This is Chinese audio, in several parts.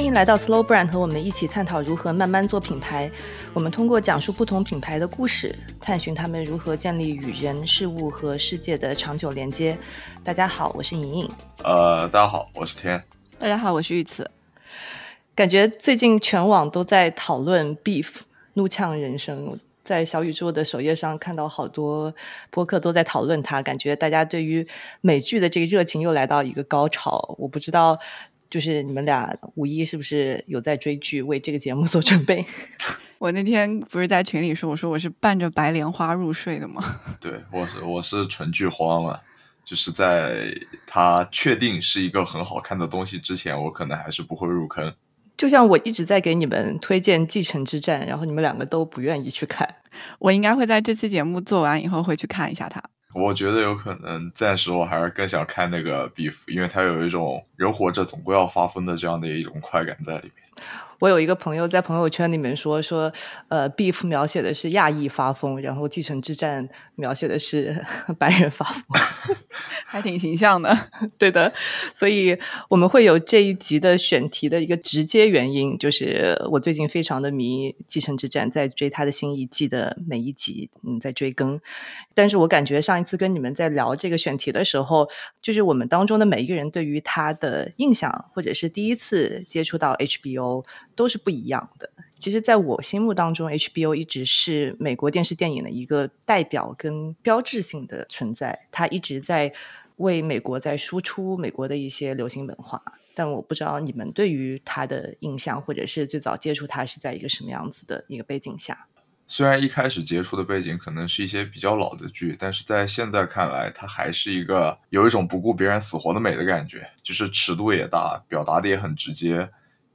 欢迎来到 Slow Brand，和我们一起探讨如何慢慢做品牌。我们通过讲述不同品牌的故事，探寻他们如何建立与人、事物和世界的长久连接。大家好，我是莹莹。呃，大家好，我是天。大家好，我是玉慈。感觉最近全网都在讨论 Beef 怒呛人生，在小宇宙的首页上看到好多播客都在讨论它，感觉大家对于美剧的这个热情又来到一个高潮。我不知道。就是你们俩五一是不是有在追剧，为这个节目 做准备？我那天不是在群里说，我说我是伴着白莲花入睡的吗？对，我是我是纯剧荒了，就是在它确定是一个很好看的东西之前，我可能还是不会入坑。就像我一直在给你们推荐《继承之战》，然后你们两个都不愿意去看，我应该会在这期节目做完以后会去看一下它。我觉得有可能，暂时我还是更想看那个 beef，因为他有一种人活着总归要发疯的这样的一种快感在里面。我有一个朋友在朋友圈里面说说，呃，beef 描写的是亚裔发疯，然后继承之战描写的是 白人发疯，还挺形象的。对的，所以我们会有这一集的选题的一个直接原因，就是我最近非常的迷继承之战，在追他的新一季的每一集，嗯，在追更。但是我感觉上一次跟你们在聊这个选题的时候，就是我们当中的每一个人对于他的印象，或者是第一次接触到 HBO。都是不一样的。其实，在我心目当中，HBO 一直是美国电视电影的一个代表跟标志性的存在。它一直在为美国在输出美国的一些流行文化。但我不知道你们对于它的印象，或者是最早接触它是在一个什么样子的一个背景下。虽然一开始接触的背景可能是一些比较老的剧，但是在现在看来，它还是一个有一种不顾别人死活的美的感觉，就是尺度也大，表达的也很直接。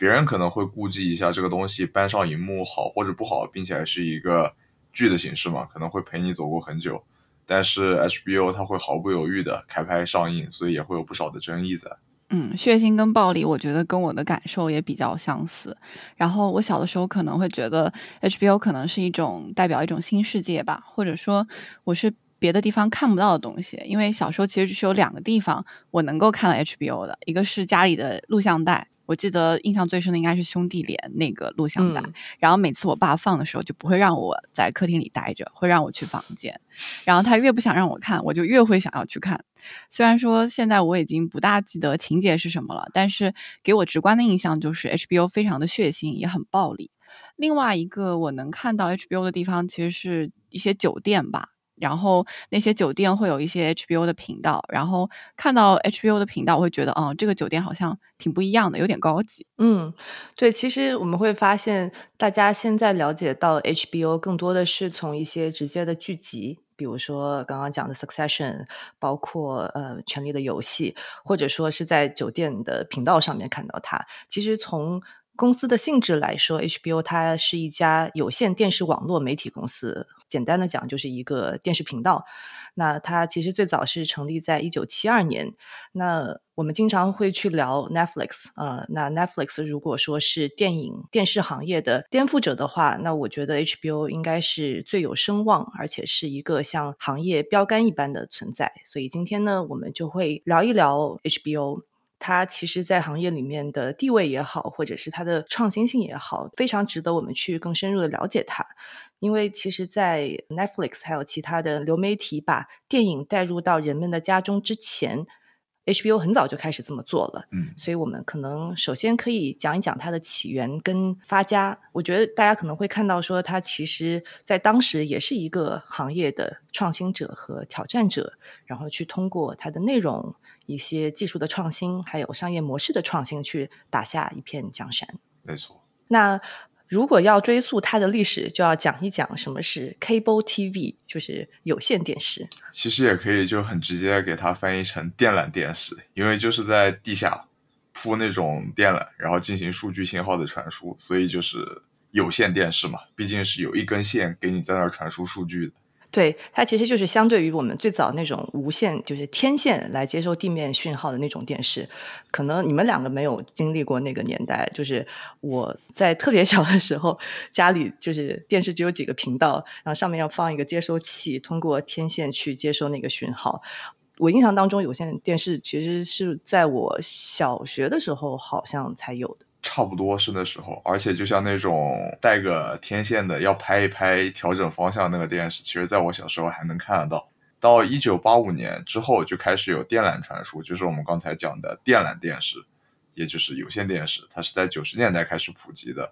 别人可能会顾忌一下这个东西搬上荧幕好或者不好，并且还是一个剧的形式嘛，可能会陪你走过很久。但是 HBO 它会毫不犹豫的开拍上映，所以也会有不少的争议在。嗯，血腥跟暴力，我觉得跟我的感受也比较相似。然后我小的时候可能会觉得 HBO 可能是一种代表一种新世界吧，或者说我是别的地方看不到的东西。因为小时候其实只是有两个地方我能够看到 HBO 的，一个是家里的录像带。我记得印象最深的应该是《兄弟连》那个录像带，然后每次我爸放的时候就不会让我在客厅里待着，会让我去房间，然后他越不想让我看，我就越会想要去看。虽然说现在我已经不大记得情节是什么了，但是给我直观的印象就是 HBO 非常的血腥，也很暴力。另外一个我能看到 HBO 的地方，其实是一些酒店吧。然后那些酒店会有一些 HBO 的频道，然后看到 HBO 的频道，我会觉得，嗯，这个酒店好像挺不一样的，有点高级。嗯，对，其实我们会发现，大家现在了解到 HBO 更多的是从一些直接的剧集，比如说刚刚讲的 Succession，包括呃《权力的游戏》，或者说是在酒店的频道上面看到它。其实从公司的性质来说，HBO 它是一家有线电视网络媒体公司。简单的讲，就是一个电视频道。那它其实最早是成立在一九七二年。那我们经常会去聊 Netflix 呃，那 Netflix 如果说是电影电视行业的颠覆者的话，那我觉得 HBO 应该是最有声望，而且是一个像行业标杆一般的存在。所以今天呢，我们就会聊一聊 HBO。它其实，在行业里面的地位也好，或者是它的创新性也好，非常值得我们去更深入的了解它。因为其实，在 Netflix 还有其他的流媒体把电影带入到人们的家中之前，HBO 很早就开始这么做了。嗯，所以我们可能首先可以讲一讲它的起源跟发家。我觉得大家可能会看到，说它其实在当时也是一个行业的创新者和挑战者，然后去通过它的内容、一些技术的创新，还有商业模式的创新，去打下一片江山。没错。那。如果要追溯它的历史，就要讲一讲什么是 cable TV，就是有线电视。其实也可以就很直接给它翻译成电缆电视，因为就是在地下铺那种电缆，然后进行数据信号的传输，所以就是有线电视嘛，毕竟是有一根线给你在那儿传输数据的。对，它其实就是相对于我们最早那种无线，就是天线来接收地面讯号的那种电视。可能你们两个没有经历过那个年代，就是我在特别小的时候，家里就是电视只有几个频道，然后上面要放一个接收器，通过天线去接收那个讯号。我印象当中，有线电视其实是在我小学的时候好像才有的。差不多是那时候，而且就像那种带个天线的要拍一拍调整方向那个电视，其实在我小时候还能看得到。到一九八五年之后就开始有电缆传输，就是我们刚才讲的电缆电视，也就是有线电视，它是在九十年代开始普及的。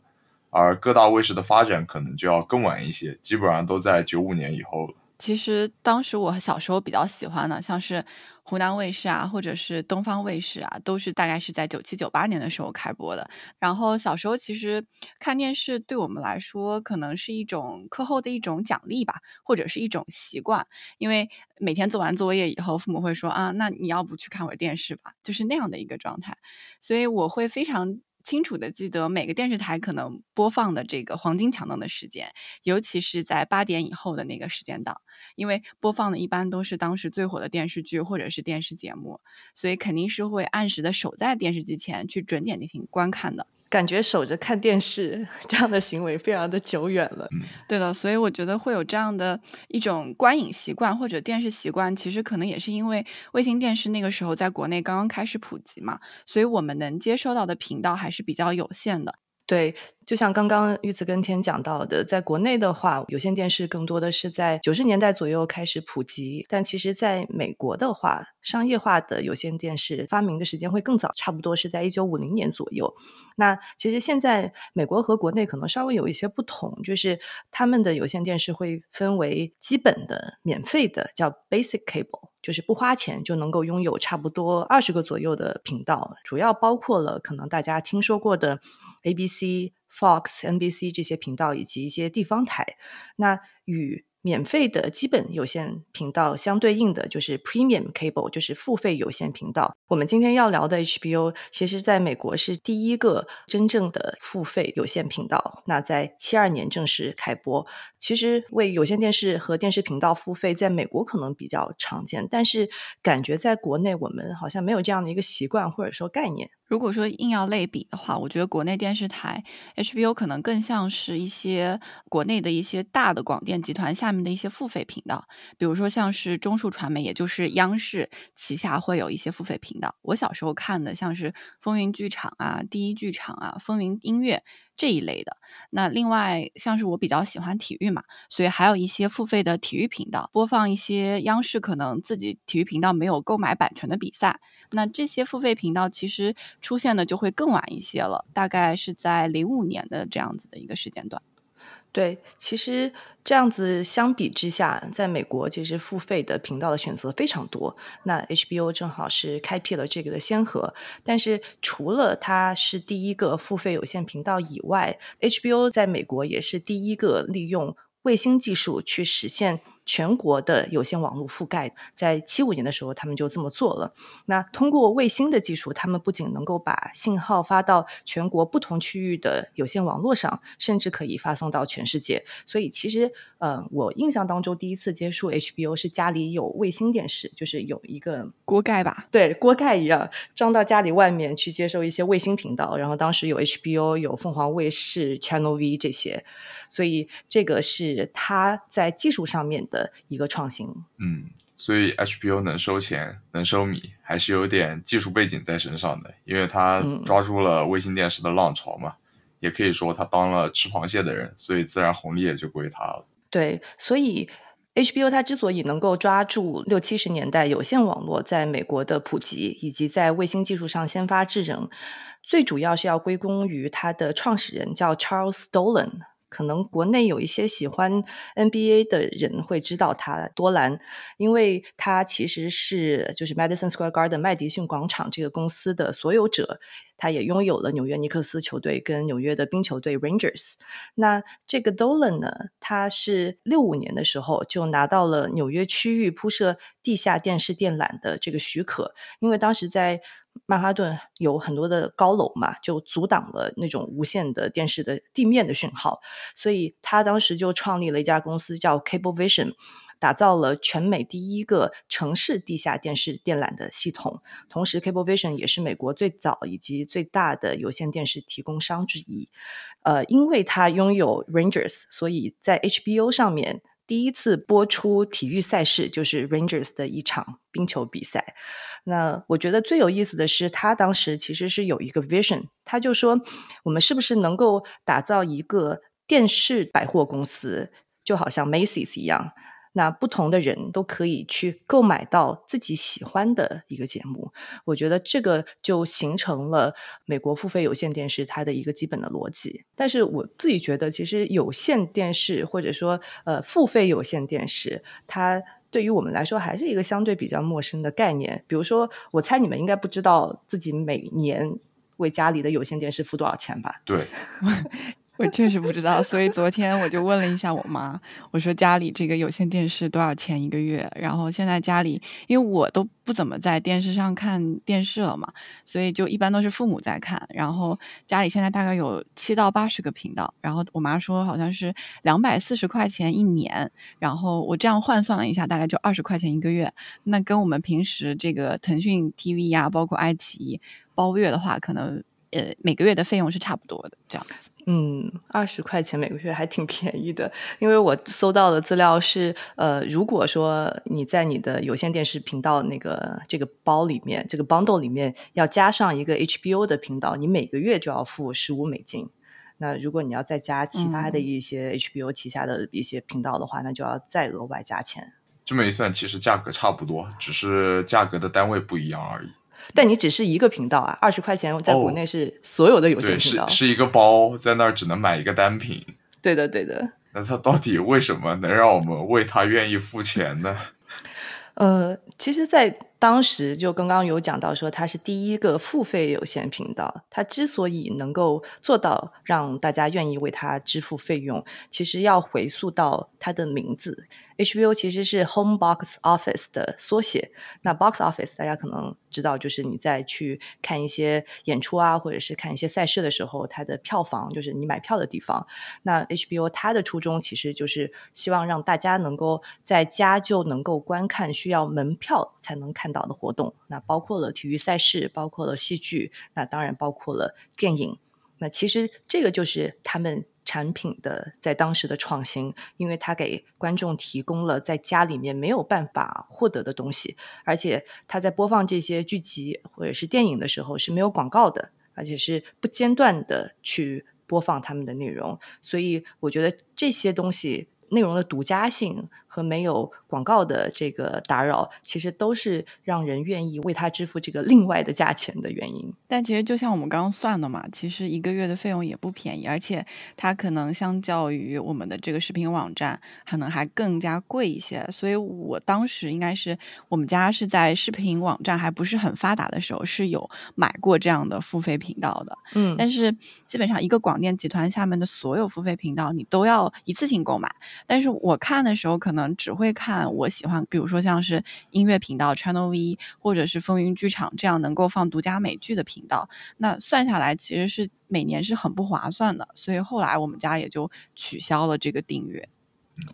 而各大卫视的发展可能就要更晚一些，基本上都在九五年以后了。其实当时我小时候比较喜欢的，像是湖南卫视啊，或者是东方卫视啊，都是大概是在九七九八年的时候开播的。然后小时候其实看电视对我们来说，可能是一种课后的一种奖励吧，或者是一种习惯。因为每天做完作业以后，父母会说啊，那你要不去看会电视吧，就是那样的一个状态。所以我会非常。清楚的记得每个电视台可能播放的这个黄金强档的时间，尤其是在八点以后的那个时间档，因为播放的一般都是当时最火的电视剧或者是电视节目，所以肯定是会按时的守在电视机前去准点进行观看的。感觉守着看电视 这样的行为非常的久远了。对的，所以我觉得会有这样的一种观影习惯或者电视习惯，其实可能也是因为卫星电视那个时候在国内刚刚开始普及嘛，所以我们能接收到的频道还是比较有限的。对，就像刚刚玉子跟天讲到的，在国内的话，有线电视更多的是在九十年代左右开始普及，但其实在美国的话，商业化的有线电视发明的时间会更早，差不多是在一九五零年左右。那其实现在美国和国内可能稍微有一些不同，就是他们的有线电视会分为基本的、免费的，叫 Basic Cable，就是不花钱就能够拥有差不多二十个左右的频道，主要包括了可能大家听说过的。ABC、Fox、NBC 这些频道以及一些地方台，那与。免费的基本有线频道相对应的就是 Premium Cable，就是付费有线频道。我们今天要聊的 HBO，其实在美国是第一个真正的付费有线频道。那在七二年正式开播。其实为有线电视和电视频道付费，在美国可能比较常见，但是感觉在国内我们好像没有这样的一个习惯或者说概念。如果说硬要类比的话，我觉得国内电视台 HBO 可能更像是一些国内的一些大的广电集团下面的一些付费频道，比如说像是中数传媒，也就是央视旗下会有一些付费频道。我小时候看的像是风云剧场啊、第一剧场啊、风云音乐。这一类的，那另外像是我比较喜欢体育嘛，所以还有一些付费的体育频道，播放一些央视可能自己体育频道没有购买版权的比赛。那这些付费频道其实出现的就会更晚一些了，大概是在零五年的这样子的一个时间段。对，其实这样子相比之下，在美国其实付费的频道的选择非常多。那 HBO 正好是开辟了这个的先河。但是除了它是第一个付费有线频道以外，HBO 在美国也是第一个利用卫星技术去实现。全国的有线网络覆盖，在七五年的时候，他们就这么做了。那通过卫星的技术，他们不仅能够把信号发到全国不同区域的有线网络上，甚至可以发送到全世界。所以，其实，呃，我印象当中第一次接触 HBO 是家里有卫星电视，就是有一个锅盖吧，对，锅盖一样装到家里外面去接收一些卫星频道。然后当时有 HBO、有凤凰卫视、Channel V 这些，所以这个是它在技术上面。的一个创新，嗯，所以 HBO 能收钱能收米，还是有点技术背景在身上的，因为他抓住了卫星电视的浪潮嘛，也可以说他当了吃螃蟹的人，所以自然红利也就归他了。对，所以 HBO 它之所以能够抓住六七十年代有线网络在美国的普及，以及在卫星技术上先发制人，最主要是要归功于它的创始人叫 Charles Dolan。可能国内有一些喜欢 NBA 的人会知道他多兰，因为他其实是就是 Madison Square Garden 麦迪逊广场这个公司的所有者，他也拥有了纽约尼克斯球队跟纽约的冰球队 Rangers。那这个 Dolan 呢，他是六五年的时候就拿到了纽约区域铺设地下电视电缆的这个许可，因为当时在曼哈顿有很多的高楼嘛，就阻挡了那种无线的电视的地面的讯号，所以他当时就创立了一家公司叫 Cablevision，打造了全美第一个城市地下电视电缆的系统。同时，Cablevision 也是美国最早以及最大的有线电视提供商之一。呃，因为它拥有 Rangers，所以在 HBO 上面。第一次播出体育赛事就是 Rangers 的一场冰球比赛。那我觉得最有意思的是，他当时其实是有一个 vision，他就说我们是不是能够打造一个电视百货公司，就好像 Macy's 一样。那不同的人都可以去购买到自己喜欢的一个节目，我觉得这个就形成了美国付费有线电视它的一个基本的逻辑。但是我自己觉得，其实有线电视或者说呃付费有线电视，它对于我们来说还是一个相对比较陌生的概念。比如说，我猜你们应该不知道自己每年为家里的有线电视付多少钱吧？对。我确实不知道，所以昨天我就问了一下我妈，我说家里这个有线电视多少钱一个月？然后现在家里，因为我都不怎么在电视上看电视了嘛，所以就一般都是父母在看。然后家里现在大概有七到八十个频道，然后我妈说好像是两百四十块钱一年，然后我这样换算了一下，大概就二十块钱一个月。那跟我们平时这个腾讯 TV 呀，包括爱奇艺包月的话，可能。呃，每个月的费用是差不多的，这样子。嗯，二十块钱每个月还挺便宜的，因为我搜到的资料是，呃，如果说你在你的有线电视频道那个这个包里面，这个 bundle 里面要加上一个 HBO 的频道，你每个月就要付十五美金。那如果你要再加其他的一些 HBO 旗下的一些频道的话，那就要再额外加钱。这么一算，其实价格差不多，只是价格的单位不一样而已。但你只是一个频道啊，二十块钱在国内是所有的有线频道，是是一个包，在那儿只能买一个单品。对的，对的。那他到底为什么能让我们为他愿意付钱呢？呃，其实，在当时就刚刚有讲到说，它是第一个付费有线频道。它之所以能够做到让大家愿意为它支付费用，其实要回溯到它的名字。HBO 其实是 Home Box Office 的缩写。那 Box Office 大家可能知道，就是你在去看一些演出啊，或者是看一些赛事的时候，它的票房就是你买票的地方。那 HBO 它的初衷其实就是希望让大家能够在家就能够观看需要门票才能看导的活动。那包括了体育赛事，包括了戏剧，那当然包括了电影。那其实这个就是他们。产品的在当时的创新，因为它给观众提供了在家里面没有办法获得的东西，而且它在播放这些剧集或者是电影的时候是没有广告的，而且是不间断的去播放他们的内容，所以我觉得这些东西。内容的独家性和没有广告的这个打扰，其实都是让人愿意为他支付这个另外的价钱的原因。但其实就像我们刚刚算的嘛，其实一个月的费用也不便宜，而且它可能相较于我们的这个视频网站，可能还更加贵一些。所以我当时应该是我们家是在视频网站还不是很发达的时候，是有买过这样的付费频道的。嗯，但是基本上一个广电集团下面的所有付费频道，你都要一次性购买。但是我看的时候，可能只会看我喜欢，比如说像是音乐频道 Channel V，或者是风云剧场这样能够放独家美剧的频道。那算下来，其实是每年是很不划算的，所以后来我们家也就取消了这个订阅。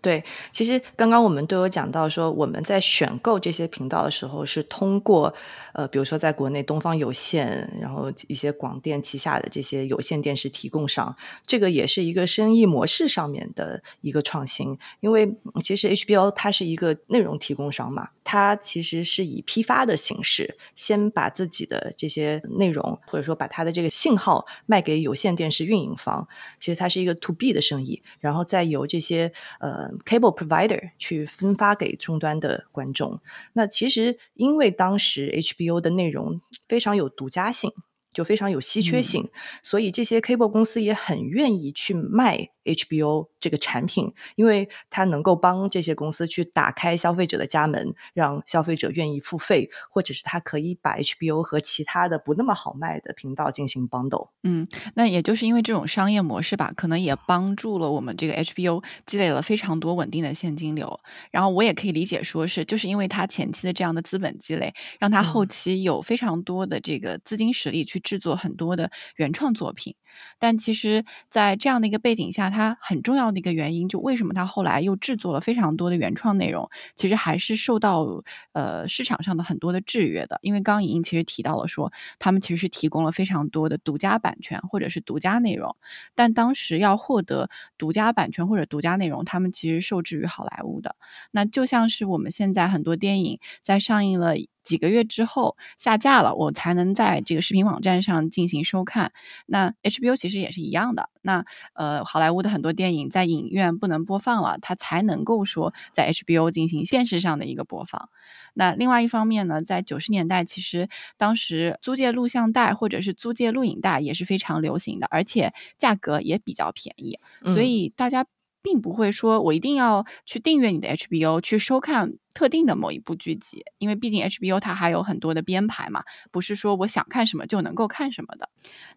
对，其实刚刚我们都有讲到说，我们在选购这些频道的时候，是通过呃，比如说在国内东方有线，然后一些广电旗下的这些有线电视提供商，这个也是一个生意模式上面的一个创新。因为其实 HBO 它是一个内容提供商嘛，它其实是以批发的形式，先把自己的这些内容或者说把它的这个信号卖给有线电视运营方，其实它是一个 To B 的生意，然后再由这些呃。呃，cable provider 去分发给终端的观众。那其实因为当时 HBO 的内容非常有独家性。就非常有稀缺性，所以这些 cable 公司也很愿意去卖 HBO 这个产品，因为它能够帮这些公司去打开消费者的家门，让消费者愿意付费，或者是它可以把 HBO 和其他的不那么好卖的频道进行 bundle。嗯，那也就是因为这种商业模式吧，可能也帮助了我们这个 HBO 积累了非常多稳定的现金流。然后我也可以理解说是，就是因为它前期的这样的资本积累，让它后期有非常多的这个资金实力去。制作很多的原创作品，但其实，在这样的一个背景下，它很重要的一个原因，就为什么它后来又制作了非常多的原创内容，其实还是受到呃市场上的很多的制约的。因为刚莹莹其实提到了说，他们其实是提供了非常多的独家版权或者是独家内容，但当时要获得独家版权或者独家内容，他们其实受制于好莱坞的。那就像是我们现在很多电影在上映了。几个月之后下架了，我才能在这个视频网站上进行收看。那 HBO 其实也是一样的。那呃，好莱坞的很多电影在影院不能播放了，它才能够说在 HBO 进行电视上的一个播放。那另外一方面呢，在九十年代，其实当时租借录像带或者是租借录影带也是非常流行的，而且价格也比较便宜，所以大家。并不会说，我一定要去订阅你的 HBO 去收看特定的某一部剧集，因为毕竟 HBO 它还有很多的编排嘛，不是说我想看什么就能够看什么的。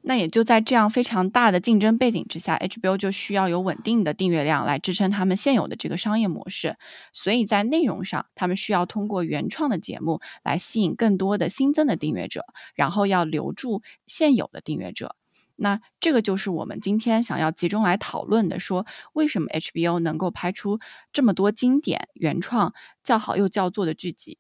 那也就在这样非常大的竞争背景之下，HBO 就需要有稳定的订阅量来支撑他们现有的这个商业模式。所以在内容上，他们需要通过原创的节目来吸引更多的新增的订阅者，然后要留住现有的订阅者。那这个就是我们今天想要集中来讨论的，说为什么 HBO 能够拍出这么多经典、原创、叫好又叫座的剧集？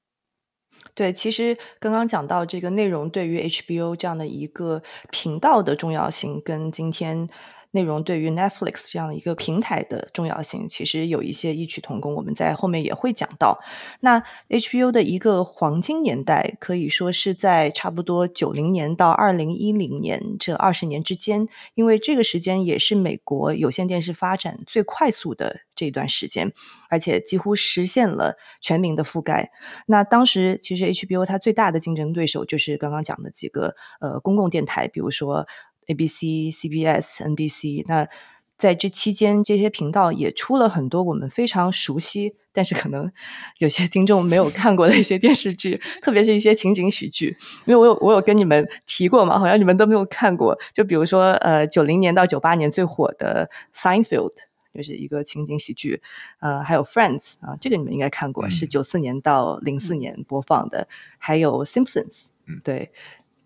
对，其实刚刚讲到这个内容对于 HBO 这样的一个频道的重要性，跟今天。内容对于 Netflix 这样的一个平台的重要性，其实有一些异曲同工。我们在后面也会讲到。那 HBO 的一个黄金年代，可以说是在差不多九零年到二零一零年这二十年之间，因为这个时间也是美国有线电视发展最快速的这段时间，而且几乎实现了全民的覆盖。那当时其实 HBO 它最大的竞争对手就是刚刚讲的几个呃公共电台，比如说。ABC、CBS、NBC，那在这期间，这些频道也出了很多我们非常熟悉，但是可能 有些听众没有看过的一些电视剧，特别是一些情景喜剧。因为我有我有跟你们提过嘛，好像你们都没有看过。就比如说，呃，九零年到九八年最火的《Seinfeld》，就是一个情景喜剧。呃，还有《Friends》啊，这个你们应该看过，是九四年到零四年播放的。还有《Simpsons》，嗯，对。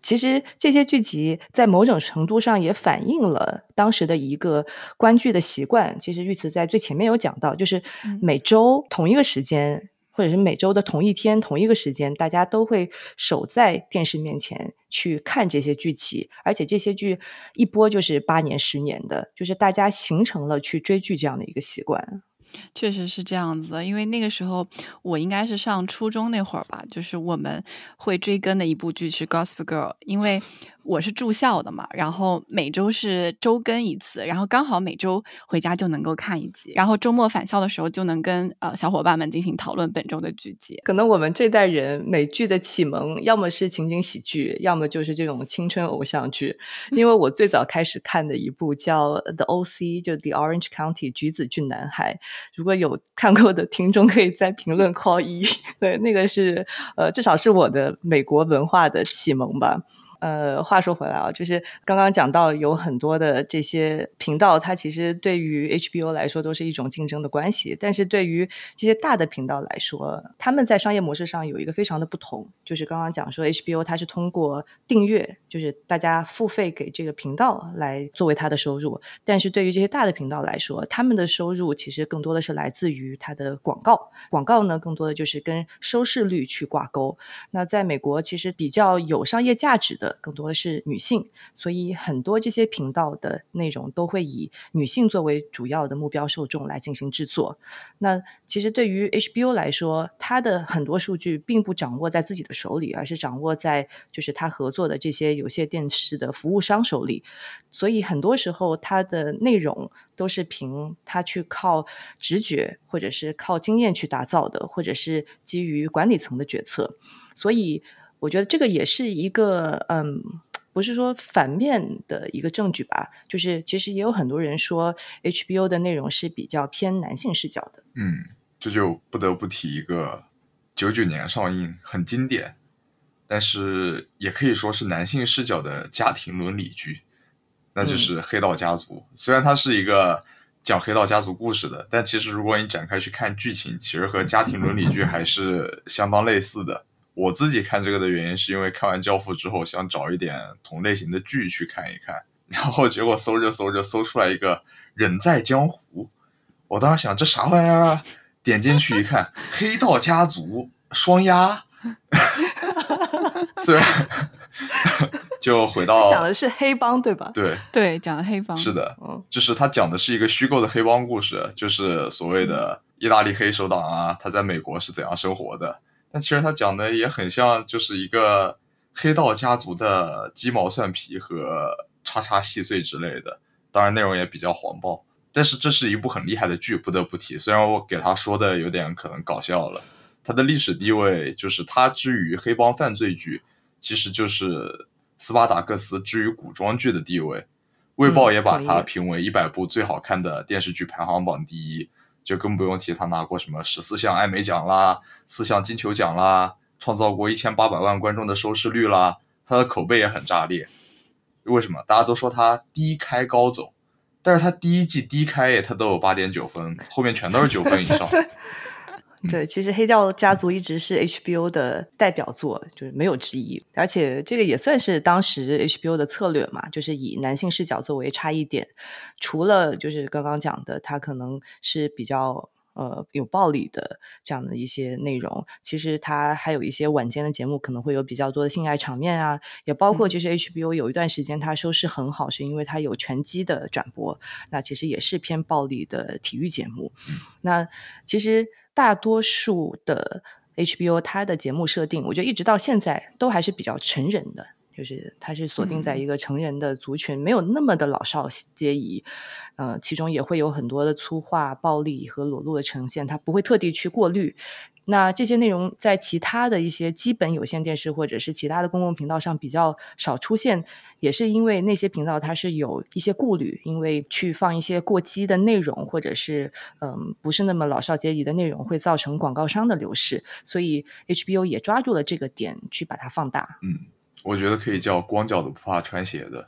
其实这些剧集在某种程度上也反映了当时的一个观剧的习惯。其实玉慈在最前面有讲到，就是每周同一个时间，或者是每周的同一天同一个时间，大家都会守在电视面前去看这些剧集，而且这些剧一播就是八年、十年的，就是大家形成了去追剧这样的一个习惯。确实是这样子的，因为那个时候我应该是上初中那会儿吧，就是我们会追更的一部剧是《Gossip Girl》，因为。我是住校的嘛，然后每周是周更一次，然后刚好每周回家就能够看一集，然后周末返校的时候就能跟呃小伙伴们进行讨论本周的剧集。可能我们这代人美剧的启蒙，要么是情景喜剧，要么就是这种青春偶像剧。因为我最早开始看的一部叫《The O.C.》，就《The Orange County》橘子郡男孩。如果有看过的听众，可以在评论 扣一。对，那个是呃，至少是我的美国文化的启蒙吧。呃，话说回来啊，就是刚刚讲到有很多的这些频道，它其实对于 HBO 来说都是一种竞争的关系。但是对于这些大的频道来说，他们在商业模式上有一个非常的不同，就是刚刚讲说 HBO 它是通过订阅，就是大家付费给这个频道来作为它的收入。但是对于这些大的频道来说，他们的收入其实更多的是来自于它的广告，广告呢更多的就是跟收视率去挂钩。那在美国，其实比较有商业价值的。更多的是女性，所以很多这些频道的内容都会以女性作为主要的目标受众来进行制作。那其实对于 HBO 来说，它的很多数据并不掌握在自己的手里，而是掌握在就是它合作的这些有线电视的服务商手里。所以很多时候，它的内容都是凭它去靠直觉，或者是靠经验去打造的，或者是基于管理层的决策。所以。我觉得这个也是一个，嗯，不是说反面的一个证据吧，就是其实也有很多人说 HBO 的内容是比较偏男性视角的。嗯，这就不得不提一个九九年上映很经典，但是也可以说是男性视角的家庭伦理剧，那就是《黑道家族》。虽然它是一个讲黑道家族故事的，但其实如果你展开去看剧情，其实和家庭伦理剧还是相当类似的。我自己看这个的原因，是因为看完《教父》之后，想找一点同类型的剧去看一看。然后结果搜着搜着搜出来一个人在江湖，我当时想这啥玩意儿啊？点进去一看，黑道家族双鸭，虽然就回到讲的是黑帮对吧？对对，讲的黑帮是的，嗯就是他讲的是一个虚构的黑帮故事，就是所谓的意大利黑手党啊，他在美国是怎样生活的。但其实他讲的也很像，就是一个黑道家族的鸡毛蒜皮和叉叉细碎之类的。当然内容也比较黄暴，但是这是一部很厉害的剧，不得不提。虽然我给他说的有点可能搞笑了，他的历史地位就是他之于黑帮犯罪剧，其实就是斯巴达克斯之于古装剧的地位。卫报也把它评为一百部最好看的电视剧排行榜第一，就更不用提他拿过什么十四项艾美奖啦、四项金球奖啦，创造过一千八百万观众的收视率啦，他的口碑也很炸裂。为什么？大家都说他低开高走，但是他第一季低开也，他都有八点九分，后面全都是九分以上。对，其实《黑调家族》一直是 HBO 的代表作，就是没有之一。而且这个也算是当时 HBO 的策略嘛，就是以男性视角作为差异点。除了就是刚刚讲的，它可能是比较呃有暴力的这样的一些内容，其实它还有一些晚间的节目可能会有比较多的性爱场面啊，也包括嗯其实 HBO 有一段时间它收视很好，是因为它有拳击的转播，那其实也是偏暴力的体育节目。那其实大多数的 HBO 它的节目设定，我觉得一直到现在都还是比较成人的，就是它是锁定在嗯一个成人的族群，没有那么的老少皆宜。呃，其中也会有很多的粗话、暴力和裸露的呈现，它不会特地去过滤。那这些内容在其他的一些基本有线电视或者是其他的公共频道上比较少出现，也是因为那些频道它是有一些顾虑，因为去放一些过激的内容或者是嗯不是那么老少皆宜的内容，会造成广告商的流失，所以 HBO 也抓住了这个点去把它放大。嗯，我觉得可以叫光脚的不怕穿鞋的，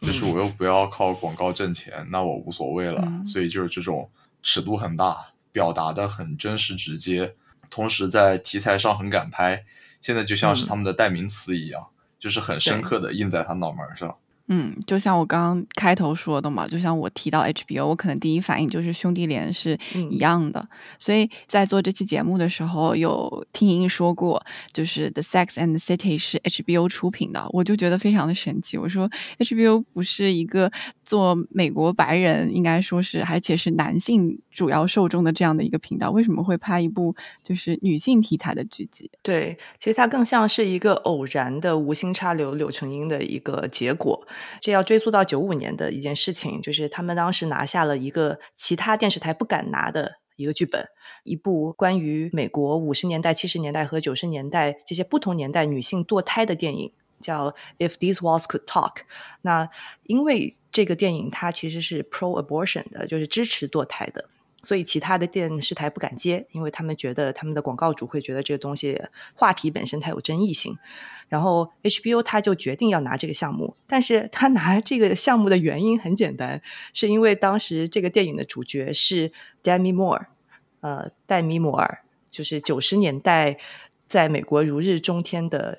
就是我又不要靠广告挣钱，那我无所谓了。嗯所以就是这种尺度很大，表达的很真实直接，同时在题材上很敢拍，现在就像是嗯他们的代名词一样，就是很深刻的印在他脑门上。嗯，就像我刚刚开头说的嘛，就像我提到 HBO，我可能第一反应就是兄弟连是嗯一样的。所以在做这期节目的时候，有听莹莹说过，就是 The Sex and the City 是 HBO 出品的，我就觉得非常的神奇。我说 HBO 不是一个做美国白人，应该说是而且是男性主要受众的这样的一个频道，为什么会拍一部就是女性题材的剧集？对，其实它更像是一个偶然的无心插柳柳成荫的一个结果。这要追溯到九五年的一件事情，就是他们当时拿下了一个其他电视台不敢拿的一个剧本，一部关于美国五十年代、七十年代和九十年代这些不同年代女性堕胎的电影。叫《If These Walls Could Talk》。那因为这个电影它其实是 pro abortion 的，就是支持堕胎的，所以其他的电视台不敢接，因为他们觉得他们的广告主会觉得这个东西话题本身它有争议性。然后 HBO 他就决定要拿这个项目，但是他拿这个项目的原因很简单，是因为当时这个电影的主角是 Demi Moore，呃，戴米摩尔，就是九十年代在美国如日中天的。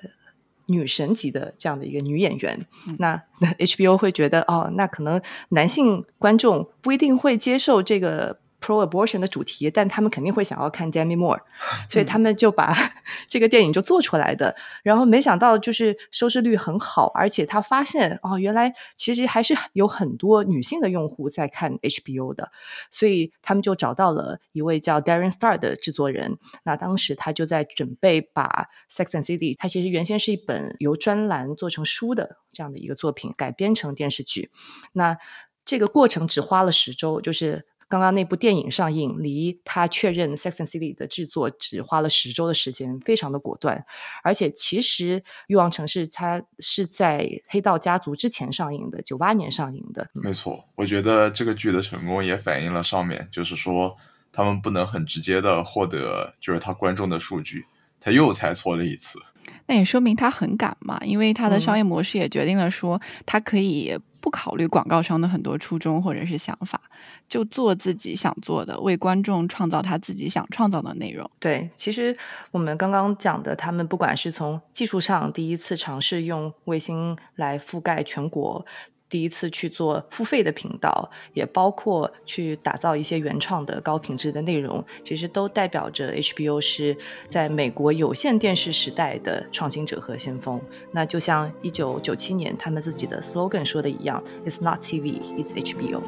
女神级的这样的一个女演员，嗯那那 HBO 会觉得哦，那可能男性观众不一定会接受这个 pro abortion 的主题，但他们肯定会想要看 Demi Moore，所以他们就把 这个电影就做出来的。然后没想到就是收视率很好，而且他发现哦，原来其实还是有很多女性的用户在看 HBO 的，所以他们就找到了一位叫 Darren Star 的制作人。那当时他就在准备把《Sex and City》，它其实原先是一本由专栏做成书的这样的一个作品，改编成电视剧。那这个过程只花了十周，就是刚刚那部电影上映，离他确认《Sex and City》的制作只花了十周的时间，非常的果断。而且其实《欲望城市》它是在《黑道家族》之前上映的，九八年上映的。没错，我觉得这个剧的成功也反映了上面，就是说他们不能很直接的获得就是他观众的数据，他又猜错了一次。那也说明他很敢嘛，因为他的嗯商业模式也决定了说，他可以不考虑广告商的很多初衷或者是想法，就做自己想做的，为观众创造他自己想创造的内容。对，其实我们刚刚讲的，他们不管是从技术上第一次尝试用卫星来覆盖全国，第一次去做付费的频道，也包括去打造一些原创的高品质的内容，其实都代表着 HBO 是在美国有线电视时代的创新者和先锋。那就像一九九七年他们自己的 slogan 说的一样：“It's not TV, it's HBO。”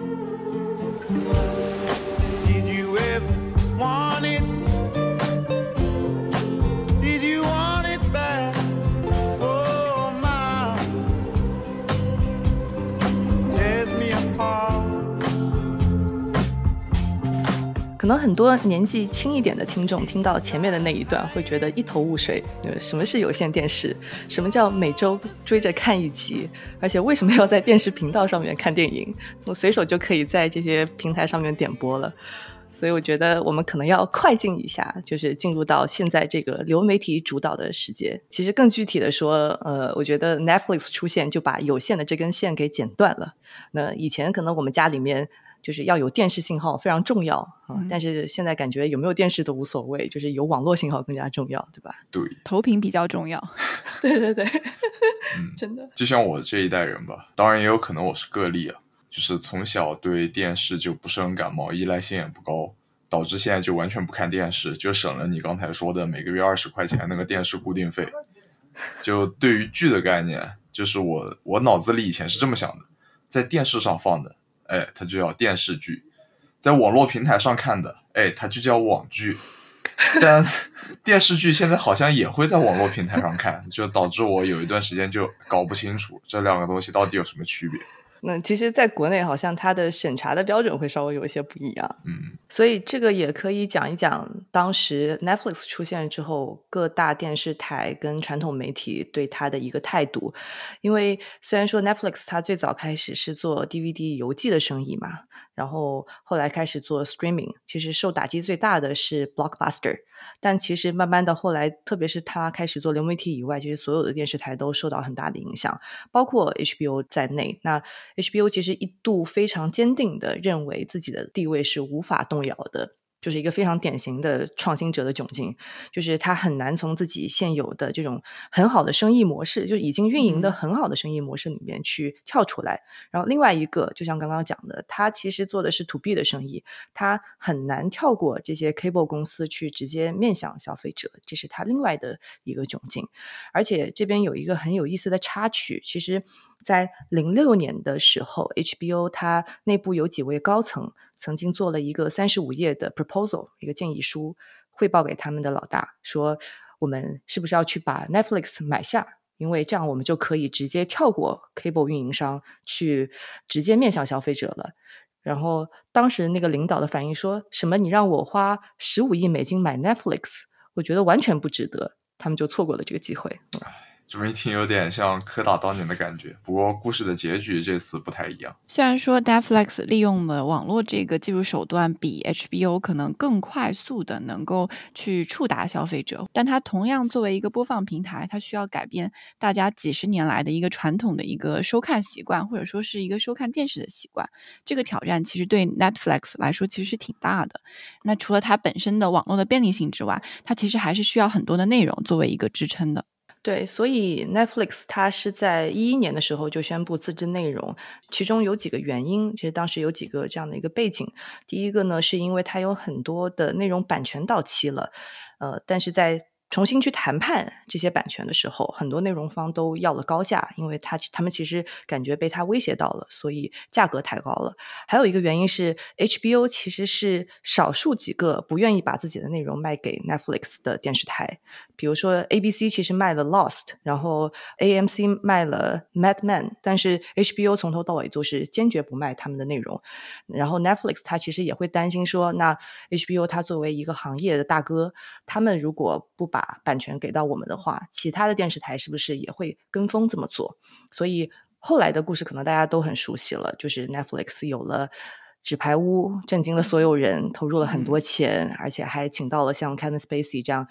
可能很多年纪轻一点的听众听到前面的那一段，会觉得一头雾水。什么是有线电视？什么叫每周追着看一集？而且为什么要在电视频道上面看电影？我随手就可以在这些平台上面点播了。所以我觉得我们可能要快进一下，就是进入到现在这个流媒体主导的世界。其实更具体的说，呃，我觉得 Netflix 出现就把有线的这根线给剪断了。那以前可能我们家里面就是要有电视信号非常重要啊、嗯但是现在感觉有没有电视都无所谓，就是有网络信号更加重要，对吧？对，投屏比较重要。对对对，嗯，真的。就像我这一代人吧，当然也有可能我是个例啊，就是从小对电视就不是很感冒，依赖性也不高，导致现在就完全不看电视，就省了你刚才说的每个月二十块钱那个电视固定费。就对于剧的概念，就是我我脑子里以前是这么想的，在电视上放的，哎，它就叫电视剧；在网络平台上看的，哎，它就叫网剧。但 电视剧现在好像也会在网络平台上看，就导致我有一段时间就搞不清楚这两个东西到底有什么区别。那其实，在国内好像它的审查的标准会稍微有一些不一样。嗯，所以这个也可以讲一讲，当时 Netflix 出现之后，各大电视台跟传统媒体对它的一个态度。因为虽然说 Netflix 它最早开始是做 DVD 邮寄的生意嘛，然后后来开始做 streaming，其实受打击最大的是 Blockbuster。但其实慢慢的后来，特别是他开始做流媒体以外，其实所有的电视台都受到很大的影响，包括 HBO 在内。那 HBO 其实一度非常坚定的认为自己的地位是无法动摇的。就是一个非常典型的创新者的窘境，就是他很难从自己现有的这种很好的生意模式，就已经运营的嗯很好的生意模式里面去跳出来。然后另外一个，就像刚刚讲的，他其实做的是 to B 的生意，他很难跳过这些 cable 公司去直接面向消费者，这是他另外的一个窘境。而且这边有一个很有意思的插曲，其实，在零六年的时候，HBO 它内部有几位高层曾经做了一个三十五页的 proposal，一个建议书，汇报给他们的老大，说我们是不是要去把 Netflix 买下？因为这样我们就可以直接跳过 cable 运营商，去直接面向消费者了。然后当时那个领导的反应说什么？你让我花十五亿美金买 Netflix，我觉得完全不值得。他们就错过了这个机会。这么一听有点像柯达当年的感觉，不过故事的结局这次不太一样。虽然说 Netflix 利用了网络这个技术手段比 HBO 可能更快速的能够去触达消费者，但它同样作为一个播放平台，它需要改变大家几十年来的一个传统的一个收看习惯，或者说是一个收看电视的习惯。这个挑战其实对 Netflix 来说其实是挺大的。那除了它本身的网络的便利性之外，它其实还是需要很多的内容作为一个支撑的。对，所以 Netflix 它是在一一年的时候就宣布自制内容，其中有几个原因，其实当时有几个这样的一个背景。第一个呢，是因为它有很多的内容版权到期了，呃，但是在重新去谈判这些版权的时候，很多内容方都要了高价，因为他他们其实感觉被他威胁到了，所以价格抬高了。还有一个原因是 HBO 其实是少数几个不愿意把自己的内容卖给 Netflix 的电视台，比如说 ABC 其实卖了 Lost，然后 AMC 卖了 Mad Men，但是 HBO 从头到尾都是坚决不卖他们的内容。然后 Netflix 它其实也会担心说，那 HBO 它作为一个行业的大哥，他们如果不把版权给到我们的话，其他的电视台是不是也会跟风这么做？所以后来的故事可能大家都很熟悉了，就是 Netflix 有了。纸牌屋震惊了所有人，投入了很多钱，而且还请到了像 Kevin Spacey 这样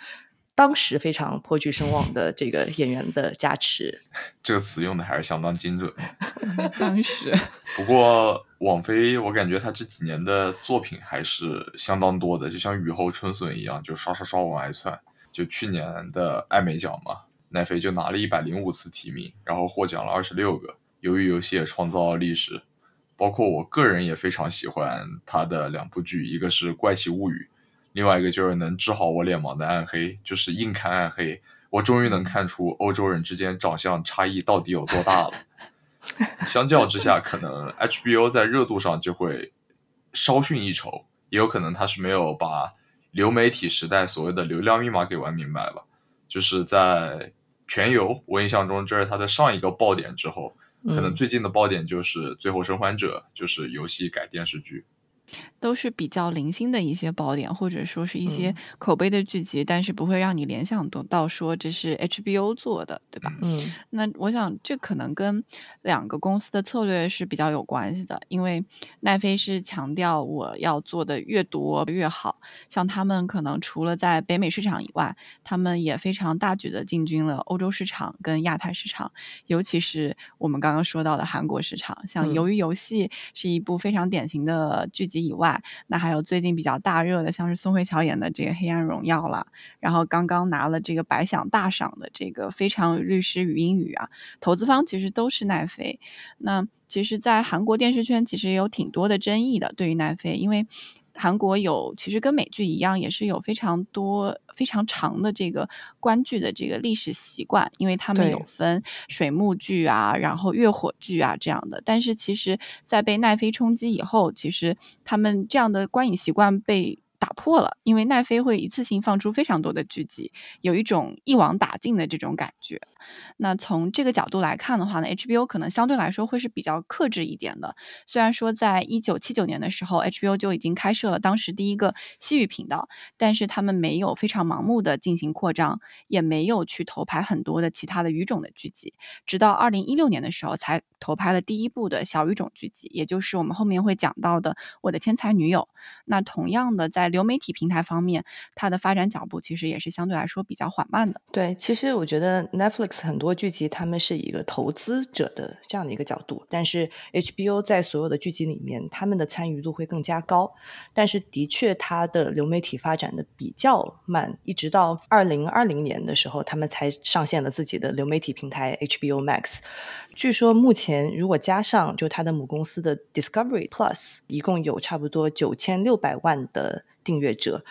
当时非常颇具声望的这个演员的加持。这个词用的还是相当精准。当时，不过网飞，我感觉他这几年的作品还是相当多的，就像雨后春笋一样，就刷刷刷往外窜。就去年的艾美奖嘛，奈飞就拿了一百零五次提名，然后获奖了二十六个，鱿鱼游戏也创造了历史。包括我个人也非常喜欢他的两部剧，一个是《怪奇物语》，另外一个就是能治好我脸盲的《暗黑》，就是硬看暗黑，我终于能看出欧洲人之间长相差异到底有多大了。相较之下，可能 HBO 在热度上就会稍逊一筹，也有可能他是没有把流媒体时代所谓的流量密码给玩明白了。就是在全游，我印象中这是它的上一个爆点之后。可能最近的爆点就是《最后生还者》，就是游戏改电视剧。都是比较零星的一些爆点，或者说是一些嗯。口碑的剧集，但是不会让你联想到到说这是 HBO 做的，对吧？嗯。那我想这可能跟两个公司的策略是比较有关系的，因为奈飞是强调我要做的越多越好，像他们可能除了在北美市场以外，他们也非常大举的进军了欧洲市场跟亚太市场，尤其是我们刚刚说到的韩国市场，像嗯《鱿鱼游戏》是一部非常典型的剧集以外，那还有最近比较大热的，像是宋慧乔演的这个《黑暗荣耀》了，然后刚刚拿了这个百想大赏的这个《非常律师与英语》啊，投资方其实都是奈飞。那其实，在韩国电视圈其实也有挺多的争议的，对于奈飞，因为韩国有其实跟美剧一样，也是有非常多非常长的这个观剧的这个历史习惯，因为他们有分水幕剧啊，然后月火剧啊这样的。但是其实，在被奈飞冲击以后，其实他们这样的观影习惯被打破了，因为奈飞会一次性放出非常多的剧集，有一种一网打尽的这种感觉。那从这个角度来看的话呢，HBO 可能相对来说会是比较克制一点的。虽然说在一九七九年的时候，HBO 就已经开设了当时第一个西语频道，但是他们没有非常盲目的进行扩张，也没有去投拍很多的其他的语种的剧集，直到二零一六年的时候才投拍了第一部的小语种剧集，也就是我们后面会讲到的《我的天才女友》。那同样的，在流媒体平台方面，它的发展脚步其实也是相对来说比较缓慢的。对，其实我觉得 Netflix 很多剧集他们是一个投资者的这样的一个角度，但是 HBO 在所有的剧集里面，他们的参与度会更加高。但是的确，它的流媒体发展的比较慢，一直到二零二零年的时候，他们才上线了自己的流媒体平台 HBO Max。据说目前如果加上就它的母公司的 Discovery Plus，一共有差不多九千六百万的订阅者。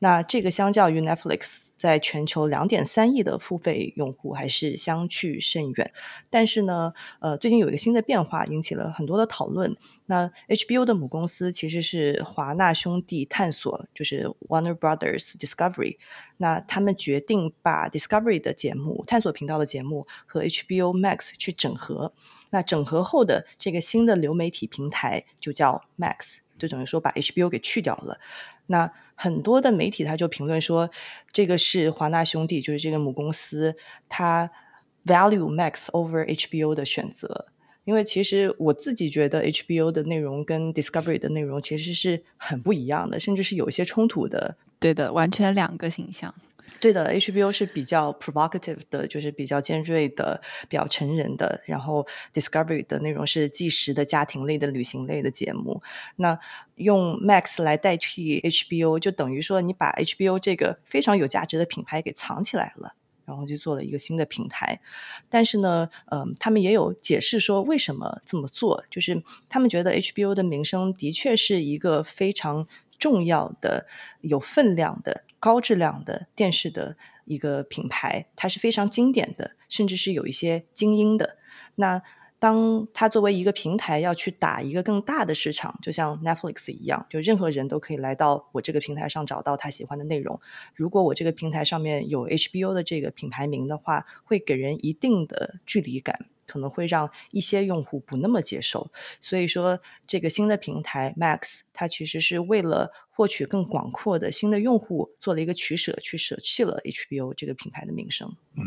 那这个相较于 Netflix 在全球两点三亿的付费用户还是相去甚远。但是呢，呃，最近有一个新的变化，引起了很多的讨论。那 HBO 的母公司其实是华纳兄弟探索，就是 Warner Brothers Discovery。那他们决定把 Discovery 的节目、探索频道的节目和 HBO Max 去整合。那整合后的这个新的流媒体平台就叫 Max，就等于说把 HBO 给去掉了。那很多的媒体他就评论说，这个是华纳兄弟，就是这个母公司，它 value Max over HBO 的选择。因为其实我自己觉得 HBO 的内容跟 Discovery 的内容其实是很不一样的，甚至是有一些冲突的。对的，完全两个形象。对的，HBO 是比较 provocative 的，就是比较尖锐的、比较成人的。然后 Discovery 的内容是纪实的、家庭类的、旅行类的节目。那用 Max 来代替 HBO，就等于说你把 HBO 这个非常有价值的品牌给藏起来了。然后就做了一个新的平台，但是呢，嗯、他们也有解释说为什么这么做，就是他们觉得 HBO 的名声的确是一个非常重要的、有分量的、高质量的电视的一个品牌，它是非常经典的，甚至是有一些精英的。那当它作为一个平台要去打一个更大的市场，就像 Netflix 一样，就任何人都可以来到我这个平台上找到他喜欢的内容。如果我这个平台上面有 HBO 的这个品牌名的话，会给人一定的距离感，可能会让一些用户不那么接受。所以说，这个新的平台 Max，它其实是为了获取更广阔的新的用户做了一个取舍，去舍弃了 HBO 这个品牌的名声。嗯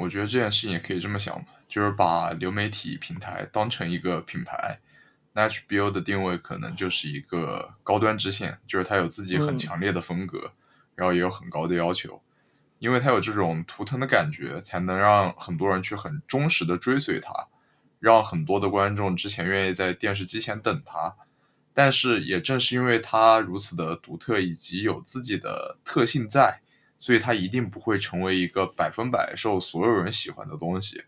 我觉得这件事情也可以这么想吧，就是把流媒体平台当成一个品牌，那 HBO 的定位可能就是一个高端支线，就是它有自己很嗯强烈的风格，然后也有很高的要求，因为它有这种图腾的感觉，才能让很多人去很忠实的追随它，让很多的观众之前愿意在电视机前等它。但是也正是因为它如此的独特，以及有自己的特性在，所以它一定不会成为一个百分百受所有人喜欢的东西。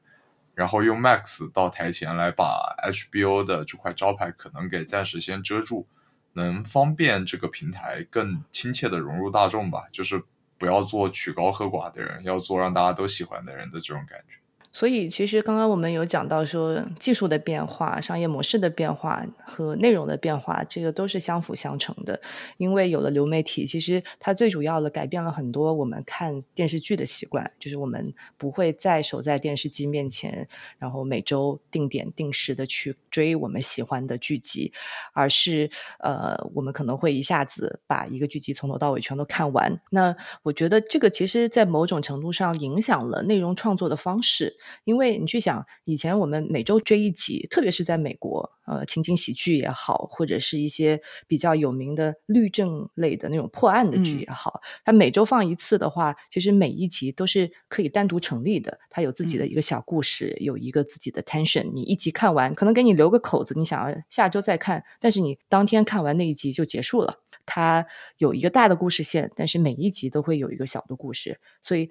然后用 Max 到台前来把 HBO 的这块招牌可能给暂时先遮住，能方便这个平台更亲切的融入大众吧。就是不要做曲高和寡的人，要做让大家都喜欢的人的这种感觉。所以，其实刚刚我们有讲到说，技术的变化、商业模式的变化和内容的变化，这个都是相辅相成的。因为有了流媒体，其实它最主要的改变了很多我们看电视剧的习惯，就是我们不会再守在电视机面前，然后每周定点定时的去追我们喜欢的剧集，而是呃，我们可能会一下子把一个剧集从头到尾全都看完。那我觉得这个其实，在某种程度上影响了内容创作的方式。因为你去想，以前我们每周追一集，特别是在美国，呃，情景喜剧也好，或者是一些比较有名的律政类的那种破案的剧也好，它每周放一次的话，其实每一集都是可以单独成立的，它有自己的一个小故事，有一个自己的 tension。你一集看完，可能给你留个口子，你想要下周再看，但是你当天看完那一集就结束了。它有一个大的故事线，但是每一集都会有一个小的故事，所以。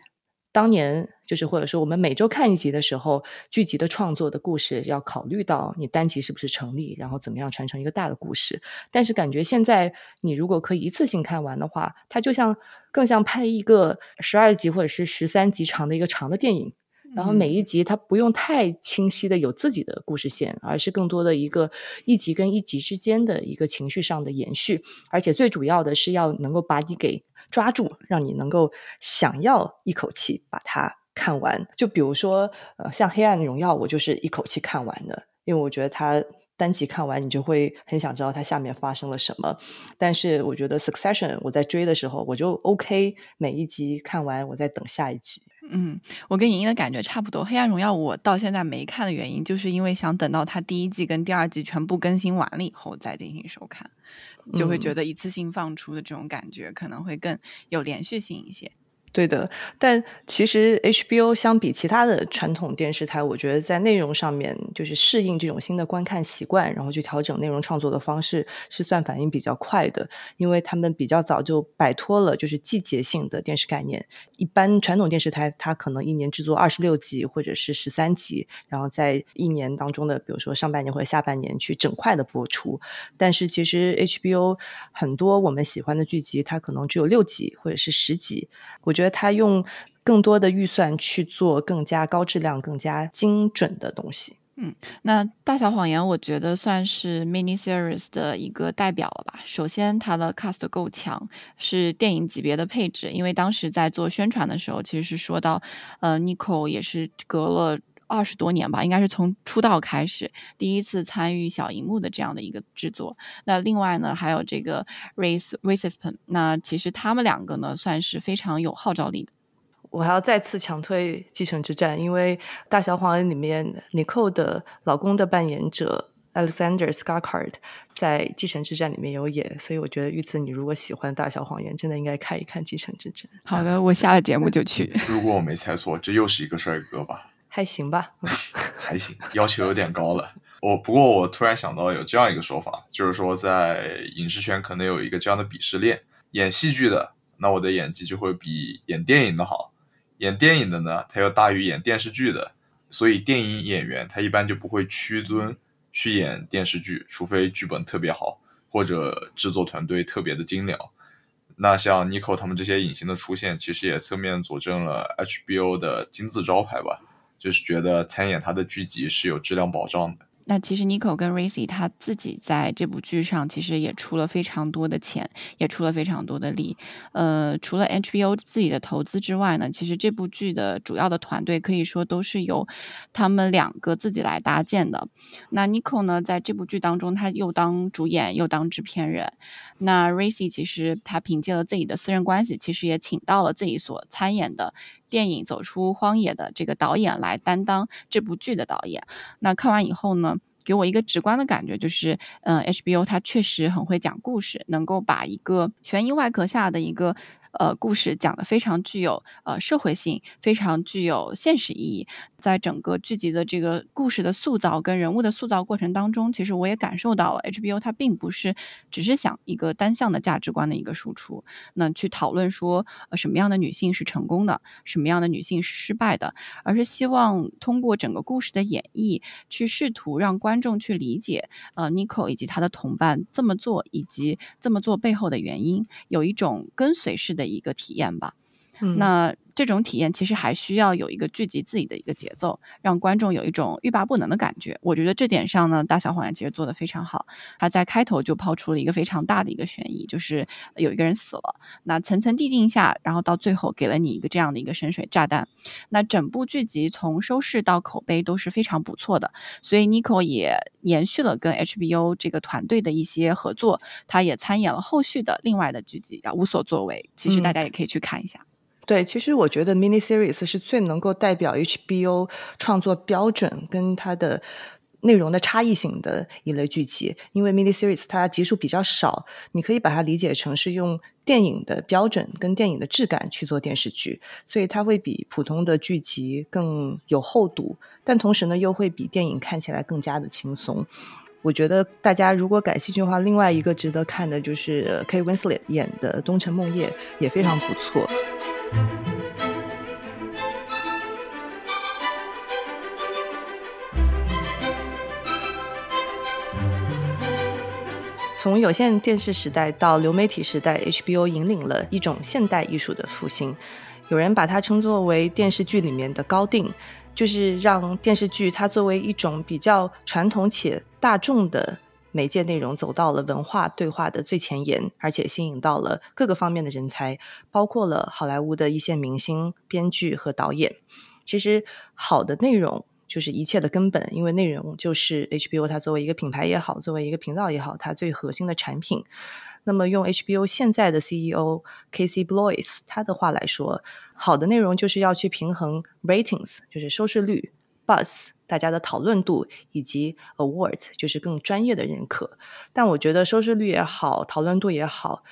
当年就是或者说我们每周看一集的时候，剧集的创作的故事要考虑到你单集是不是成立，然后怎么样传承一个大的故事。但是感觉现在你如果可以一次性看完的话，它就像更像拍一个十二集或者是十三集长的一个长的电影。然后每一集它不用太清晰的有自己的故事线，而是更多的一个一集跟一集之间的一个情绪上的延续，而且最主要的是要能够把你给。抓住，让你能够想要一口气把它看完。就比如说，呃，像《黑暗荣耀》，我就是一口气看完的，因为我觉得它单集看完，你就会很想知道它下面发生了什么。但是我觉得《Succession》，我在追的时候，我就 OK，每一集看完，我再等下一集。嗯，我跟莹莹的感觉差不多。《黑暗荣耀》我到现在没看的原因，就是因为想等到它第一季跟第二季全部更新完了以后再进行收看。就会觉得一次性放出的这种感觉可能会更有连续性一些。对的，但其实 HBO 相比其他的传统电视台，我觉得在内容上面就是适应这种新的观看习惯，然后去调整内容创作的方式，是算反应比较快的。因为他们比较早就摆脱了就是季节性的电视概念。一般传统电视台它可能一年制作二十六集或者是十三集，然后在一年当中的比如说上半年或者下半年去整块的播出。但是其实 HBO 很多我们喜欢的剧集，它可能只有六集或者是十集。我觉得。他用更多的预算去做更加高质量、更加精准的东西。嗯，那《大小谎言》我觉得算是 mini series 的一个代表了吧。首先，它的 cast 够强，是电影级别的配置。因为当时在做宣传的时候，其实是说到，呃，Nicole 也是隔了二十多年吧，应该是从出道开始第一次参与小荧幕的这样的一个制作。那另外呢，还有这个 Race r a c i s p 那其实他们两个呢，算是非常有号召力的。我还要再次强推《继承之战》，因为《大小谎言》里面 Nicole 的老公的扮演者 Alexander Skarsgård 在《继承之战》里面有演，所以我觉得玉子，你如果喜欢《大小谎言》，真的应该看一看《继承之战》。好的，我下了节目就去。如果我没猜错，这又是一个帅哥吧？还行吧，还行，要求有点高了。我不过我突然想到有这样一个说法，就是说在影视圈可能有一个这样的鄙视链：演戏剧的，那我的演技就会比演电影的好。演电影的呢，他要大于演电视剧的，所以电影演员他一般就不会屈尊去演电视剧，除非剧本特别好或者制作团队特别的精良。那像 Nico 他们这些影星的出现，其实也侧面佐证了 HBO 的金字招牌吧，就是觉得参演他的剧集是有质量保障的。那其实 Nico 跟 Racy 他自己在这部剧上其实也出了非常多的钱，也出了非常多的力。呃，除了 HBO 自己的投资之外呢，其实这部剧的主要的团队可以说都是由他们两个自己来搭建的。那 Nico 呢，在这部剧当中，他又当主演又当制片人。那 Racy 其实他凭借了自己的私人关系，其实也请到了自己所参演的电影《走出荒野》的这个导演来担当这部剧的导演。那看完以后呢，给我一个直观的感觉就是，嗯，HBO 它确实很会讲故事，能够把一个悬疑外壳下的一个。呃故事讲的非常具有呃社会性，非常具有现实意义。在整个剧集的这个故事的塑造跟人物的塑造过程当中，其实我也感受到了 HBO 它并不是只是想一个单向的价值观的一个输出，那去讨论说呃什么样的女性是成功的，什么样的女性是失败的，而是希望通过整个故事的演绎，去试图让观众去理解呃 Nico 以及他的同伴这么做以及这么做背后的原因，有一种跟随式的一个体验吧。那这种体验其实还需要有一个剧集自己的一个节奏，让观众有一种欲罢不能的感觉。我觉得这点上呢，《大小谎言》其实做得非常好。他在开头就抛出了一个非常大的一个悬疑，就是有一个人死了。那层层递进下，然后到最后给了你一个这样的一个深水炸弹。那整部剧集从收视到口碑都是非常不错的，所以 Nico 也延续了跟 HBO 这个团队的一些合作，他也参演了后续的另外的剧集叫《无所作为》，其实大家也可以去看一下。对，其实我觉得 mini series 是最能够代表 HBO 创作标准跟它的内容的差异性的一类剧集，因为 mini series 它集数比较少，你可以把它理解成是用电影的标准跟电影的质感去做电视剧，所以它会比普通的剧集更有厚度，但同时呢又会比电影看起来更加的轻松。我觉得大家如果感兴趣的话，另外一个值得看的就是 Kate Winslet 演的《东城梦夜》也非常不错。从有线电视时代到流媒体时代，HBO 引领了一种现代艺术的复兴。有人把它称作为电视剧里面的高定，就是让电视剧它作为一种比较传统且大众的媒介内容，走到了文化对话的最前沿，而且吸引到了各个方面的人才，包括了好莱坞的一线明星、编剧和导演。其实好的内容就是一切的根本，因为内容就是 HBO 它作为一个品牌也好，作为一个频道也好，它最核心的产品。那么用 HBO 现在的 CEO Casey Bloys 他的话来说，好的内容就是要去平衡 ratings，就是收视率，buzz 大家的讨论度，以及 awards 就是更专业的认可。但我觉得收视率也好，讨论度也好，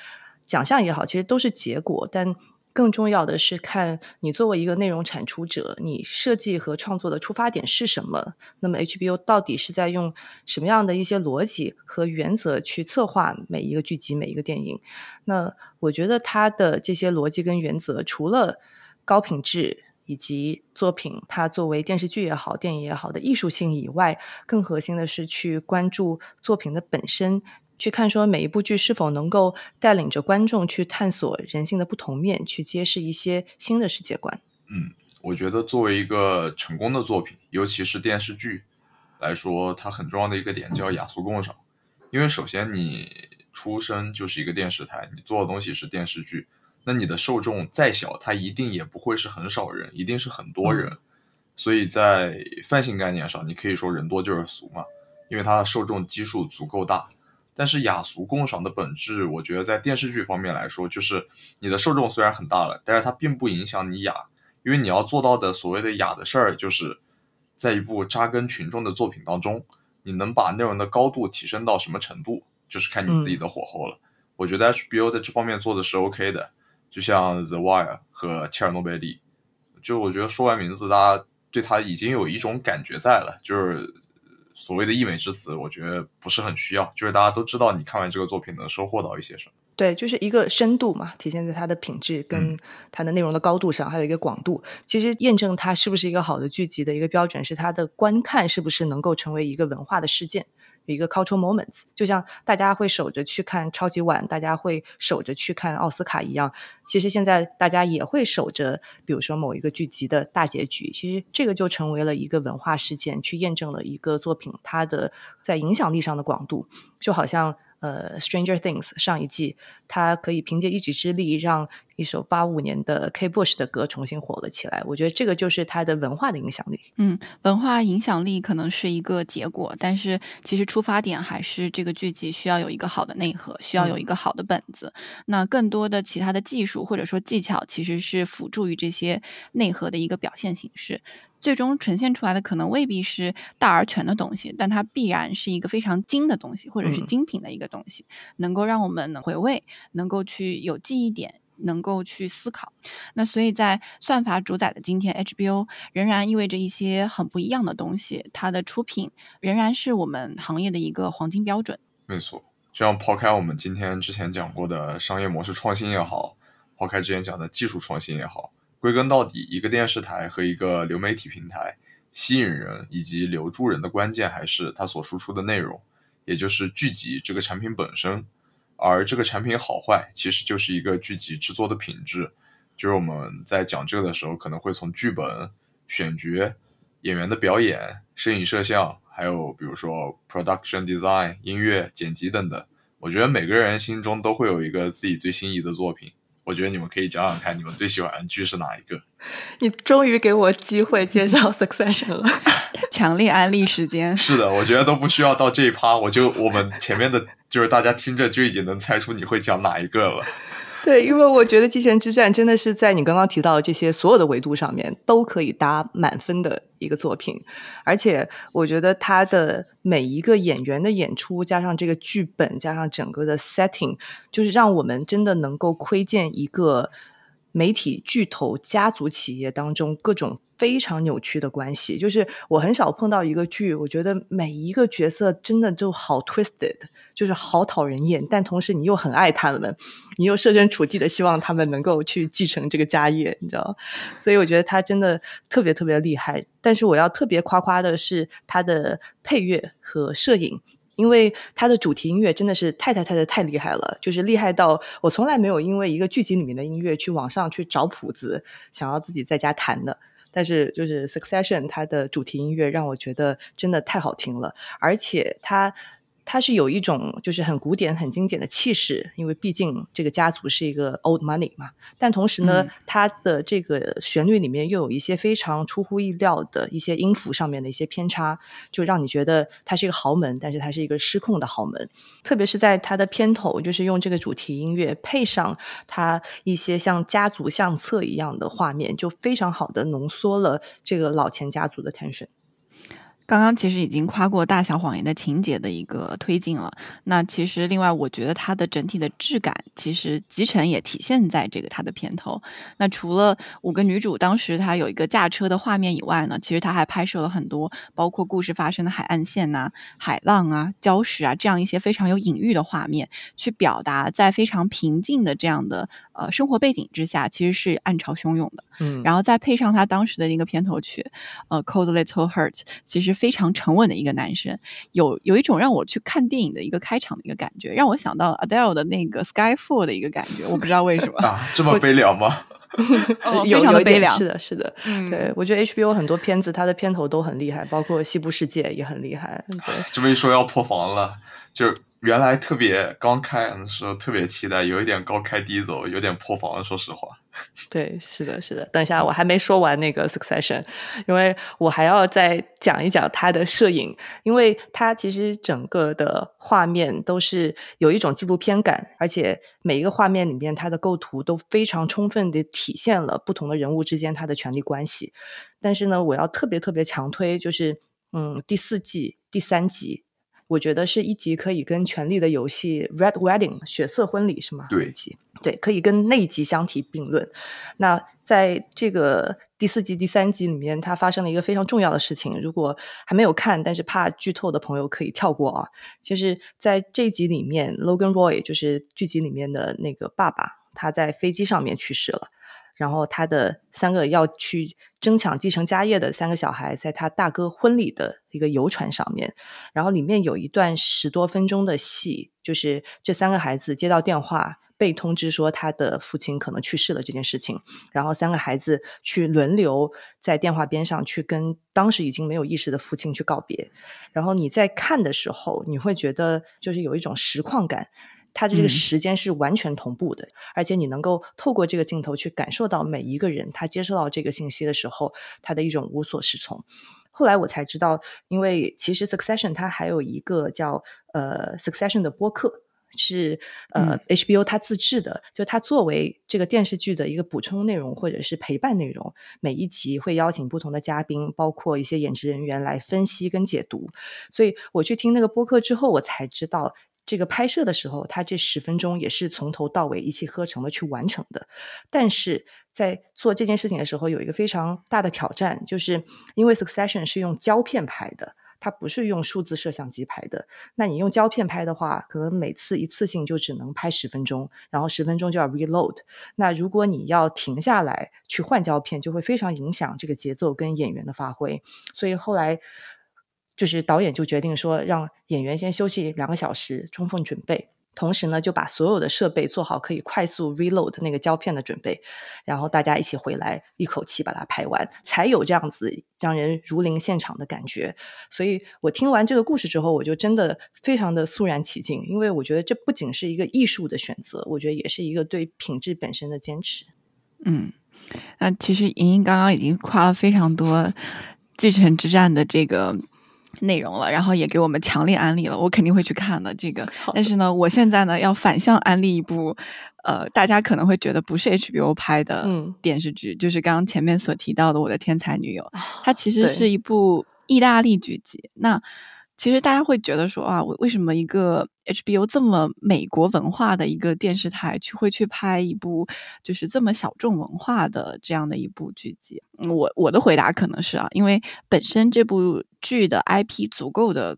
奖项也好，其实都是结果，但更重要的是看你作为一个内容产出者，你设计和创作的出发点是什么。那么 HBO 到底是在用什么样的一些逻辑和原则去策划每一个剧集、每一个电影？那我觉得它的这些逻辑跟原则，除了高品质以及作品它作为电视剧也好、电影也好的艺术性以外，更核心的是去关注作品的本身。去看说每一部剧是否能够带领着观众去探索人性的不同面，去揭示一些新的世界观。嗯，我觉得作为一个成功的作品，尤其是电视剧来说，它很重要的一个点叫雅俗共赏。因为首先你出生就是一个电视台，你做的东西是电视剧，那你的受众再小，它一定也不会是很少人，一定是很多人。所以在泛性概念上，你可以说人多就是俗嘛，因为它的受众基数足够大。但是雅俗共赏的本质，我觉得在电视剧方面来说，就是你的受众虽然很大了，但是它并不影响你雅，因为你要做到的所谓的雅的事儿，就是在一部扎根群众的作品当中，你能把内容的高度提升到什么程度，就是看你自己的火候了。我觉得 HBO 在这方面做的是 OK 的，就像 The Wire 和切尔诺贝利，就我觉得说完名字，大家对他已经有一种感觉在了，就是所谓的溢美之词，我觉得不是很需要，就是大家都知道你看完这个作品能收获到一些什么。对，就是一个深度嘛，体现在它的品质跟它的内容的高度上，还有一个广度。其实验证它是不是一个好的剧集的一个标准，是它的观看是不是能够成为一个文化的事件。一个 cultural moments，就像大家会守着去看超级碗，大家会守着去看奥斯卡一样。其实现在大家也会守着，比如说某一个剧集的大结局。其实这个就成为了一个文化事件，去验证了一个作品它的在影响力上的广度。就好像呃，《Stranger Things》上一季，它可以凭借一己之力让一首八五年的 K. Bush 的歌重新火了起来。我觉得这个就是它的文化的影响力。嗯，文化影响力可能是一个结果，但是其实出发点还是这个剧集需要有一个好的内核，需要有一个好的本子。那更多的其他的技术或者说技巧，其实是辅助于这些内核的一个表现形式。最终呈现出来的可能未必是大而全的东西，但它必然是一个非常精的东西，或者是嗯精品的一个东西，能够让我们能回味，能够去有记忆点，能够去思考。那所以在算法主宰的今天，HBO 仍然意味着一些很不一样的东西，它的出品仍然是我们行业的一个黄金标准。没错，就像抛开我们今天之前讲过的商业模式创新也好，抛开之前讲的技术创新也好，归根到底，一个电视台和一个流媒体平台吸引人以及留住人的关键还是它所输出的内容，也就是剧集这个产品本身。而这个产品好坏，其实就是一个剧集制作的品质。就是我们在讲这个的时候，可能会从剧本、选角、演员的表演、摄影摄像，还有比如说 production design、音乐剪辑等等。我觉得每个人心中都会有一个自己最心仪的作品。我觉得你们可以讲讲看，你们最喜欢的剧是哪一个？你终于给我机会介绍 Succession 了。强烈安利时间。是的，我觉得都不需要到这一趴，我就我们前面的，就是大家听着就已经能猜出你会讲哪一个了。对，因为我觉得《继承之战》真的是在你刚刚提到的这些所有的维度上面都可以打满分的一个作品，而且我觉得他的每一个演员的演出，加上这个剧本，加上整个的 setting，就是让我们真的能够窥见一个媒体巨头家族企业当中各种。非常扭曲的关系，就是我很少碰到一个剧，我觉得每一个角色真的就好 twisted，就是好讨人厌，但同时你又很爱他们，你又设身处地的希望他们能够去继承这个家业，你知道？所以我觉得他真的特别特别厉害。但是我要特别夸夸的是他的配乐和摄影，因为他的主题音乐真的是太太太太太厉害了，就是厉害到我从来没有因为一个剧集里面的音乐去网上去找谱子，想要自己在家弹的。但是，就是《Succession》它的主题音乐让我觉得真的太好听了，而且它。它是有一种就是很古典、很经典的气势，因为毕竟这个家族是一个 old money 嘛。但同时呢，它的这个旋律里面又有一些非常出乎意料的一些音符上面的一些偏差，就让你觉得它是一个豪门，但是它是一个失控的豪门。特别是在它的片头，就是用这个主题音乐配上它一些像家族相册一样的画面，就非常好的浓缩了这个老钱家族的 tension。刚刚其实已经夸过《大小谎言》的情节的一个推进了。那其实另外，我觉得它的整体的质感，其实集成也体现在这个它的片头。那除了五个女主当时她有一个驾车的画面以外呢，其实她还拍摄了很多，包括故事发生的海岸线呐、海浪啊、礁石啊这样一些非常有隐喻的画面，去表达在非常平静的这样的呃生活背景之下，其实是暗潮汹涌的。嗯，然后再配上他当时的那个片头曲，呃，《Cold Little Heart》，其实非常沉稳的一个男生，有有一种让我去看电影的一个开场的一个感觉，让我想到 Adele 的那个《Skyfall》的一个感觉，我不知道为什么啊，这么悲凉吗？有 非常的悲凉，是的，是的，对我觉得 HBO 很多片子它的片头都很厉害，包括《西部世界》也很厉害。对，这么一说要破防了，就原来特别刚开的时候特别期待，有一点高开低走，有点破防了，说实话。对，是的，是的。等一下，我还没说完那个 Succession，因为我还要再讲一讲他的摄影，因为他其实整个的画面都是有一种纪录片感，而且每一个画面里面他的构图都非常充分的体现了不同的人物之间他的权力关系。但是呢，我要特别特别强推，就是嗯，第四季第三集。我觉得是一集可以跟《权力的游戏》（Red Wedding） 血色婚礼是吗？对，对，可以跟那一集相提并论。那在这个第四集、第三集里面，它发生了一个非常重要的事情。如果还没有看，但是怕剧透的朋友可以跳过啊。就是在这一集里面，Logan Roy 就是剧集里面的那个爸爸，他在飞机上面去世了。然后他的三个要去争抢继承家业的三个小孩，在他大哥婚礼的一个游船上面，然后里面有一段十多分钟的戏，就是这三个孩子接到电话，被通知说他的父亲可能去世了这件事情，然后三个孩子去轮流在电话边上去跟当时已经没有意识的父亲去告别，然后你在看的时候，你会觉得就是有一种实况感。它的这个时间是完全同步的，而且你能够透过这个镜头去感受到每一个人他接收到这个信息的时候，他的一种无所适从。后来我才知道，因为其实 Succession 它还有一个叫呃 Succession 的播客，是呃 HBO 它自制的，就它作为这个电视剧的一个补充内容或者是陪伴内容，每一集会邀请不同的嘉宾，包括一些演职人员来分析跟解读。所以我去听那个播客之后，我才知道。这个拍摄的时候，他这十分钟也是从头到尾一气呵成的去完成的。但是在做这件事情的时候，有一个非常大的挑战，就是因为 Succession 是用胶片拍的。它不是用数字摄像机拍的，那你用胶片拍的话，可能每次一次性就只能拍十分钟，然后十分钟就要 reload。那如果你要停下来去换胶片，就会非常影响这个节奏跟演员的发挥。所以后来就是导演就决定说，让演员先休息两个小时，充分准备。同时呢，就把所有的设备做好可以快速 reload 那个胶片的准备，然后大家一起回来，一口气把它拍完，才有这样子让人如临现场的感觉。所以我听完这个故事之后，我就真的非常的肃然起敬，因为我觉得这不仅是一个艺术的选择，我觉得也是一个对品质本身的坚持。嗯，那其实莹莹刚刚已经夸了非常多《继承之战》的这个。内容了，然后也给我们强烈安利了，我肯定会去看的这个。但是呢，我现在呢要反向安利一部，呃，大家可能会觉得不是 HBO 拍的电视剧，就是刚刚前面所提到的《我的天才女友》，它其实是一部意大利剧集。那其实大家会觉得说啊，为什么一个 HBO 这么美国文化的一个电视台去会去拍一部就是这么小众文化的这样的一部剧集？我我的回答可能是啊，因为本身这部剧的 IP 足够的。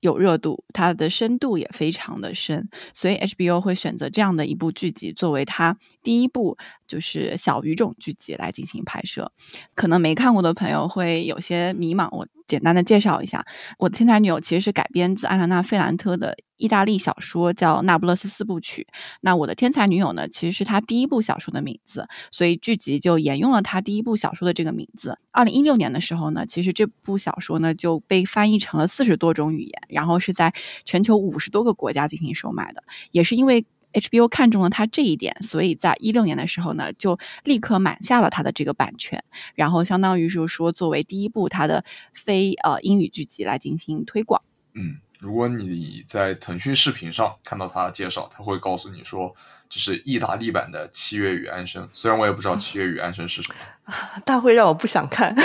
有热度，它的深度也非常的深，所以 HBO 会选择这样的一部剧集作为它第一部就是小语种剧集来进行拍摄。可能没看过的朋友会有些迷茫，我简单的介绍一下，《我的天才女友》其实是改编自安娜娜·费兰特的。意大利小说叫《那不勒斯四部曲》，那我的天才女友呢，其实是他第一部小说的名字，所以剧集就沿用了他第一部小说的这个名字。二零一六年的时候呢，其实这部小说呢就被翻译成了四十多种语言，然后是在全球五十多个国家进行售卖的。也是因为 HBO 看中了他这一点，所以在一六年的时候呢，就立刻买下了他的这个版权，然后相当于就是说作为第一部他的非呃英语剧集来进行推广。嗯。如果你在腾讯视频上看到他的介绍，他会告诉你说这是意大利版的《七月与安生》，虽然我也不知道《七月与安生》是什么，大会让我不想看。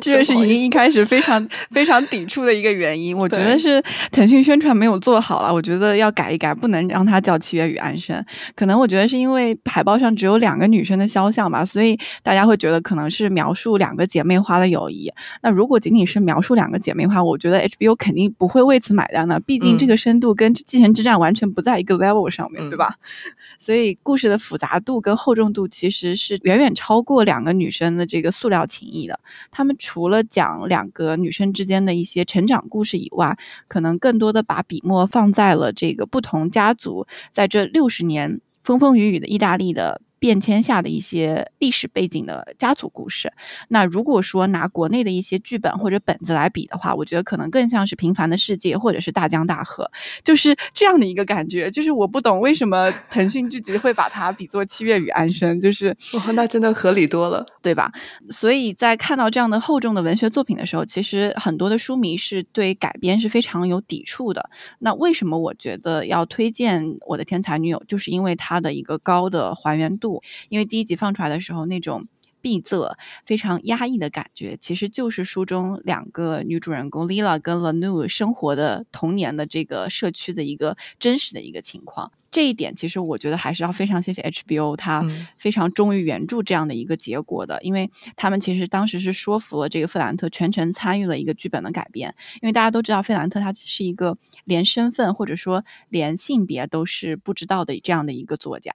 这就是莹莹一开始非常非常抵触的一个原因。我觉得是腾讯宣传没有做好了，我觉得要改一改，不能让它叫《七月与安生》。可能我觉得是因为海报上只有两个女生的肖像吧，所以大家会觉得可能是描述两个姐妹花的友谊。那如果仅仅是描述两个姐妹花，我觉得 HBO 肯定不会为此买单的。毕竟这个深度跟《继承之战》完全不在一个 level 上面对吧？所以故事的复杂度跟厚重度其实是远远超过两个女生的这个塑料情谊的。他们。除了讲两个女生之间的一些成长故事以外，可能更多的把笔墨放在了这个不同家族在这六十年风风雨雨的意大利的。变迁下的一些历史背景的家族故事。那如果说拿国内的一些剧本或者本子来比的话，我觉得可能更像是《平凡的世界》或者是《大江大河》，就是这样的一个感觉。就是我不懂为什么腾讯剧集会把它比作《七月与安生》，就是哇，那真的合理多了，对吧？所以在看到这样的厚重的文学作品的时候，其实很多的书迷是对改编是非常有抵触的。那为什么我觉得要推荐《我的天才女友》，就是因为它的一个高的还原度。因为第一集放出来的时候，那种闭塞、非常压抑的感觉，其实就是书中两个女主人公 Lila 跟 Lanu 生活的童年的这个社区的一个真实的一个情况。这一点其实我觉得还是要非常谢谢 HBO，它非常忠于原著这样的一个结果的，因为他们其实当时是说服了这个费兰特全程参与了一个剧本的改编，因为大家都知道费兰特他是一个连身份或者说连性别都是不知道的这样的一个作家，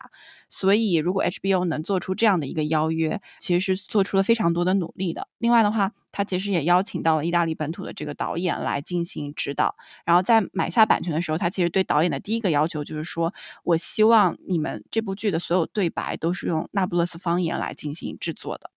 所以如果 HBO 能做出这样的一个邀约，其实是做出了非常多的努力的。另外的话。他其实也邀请到了意大利本土的这个导演来进行指导，然后在买下版权的时候，他其实对导演的第一个要求就是说，我希望你们这部剧的所有对白都是用那不勒斯方言来进行制作的。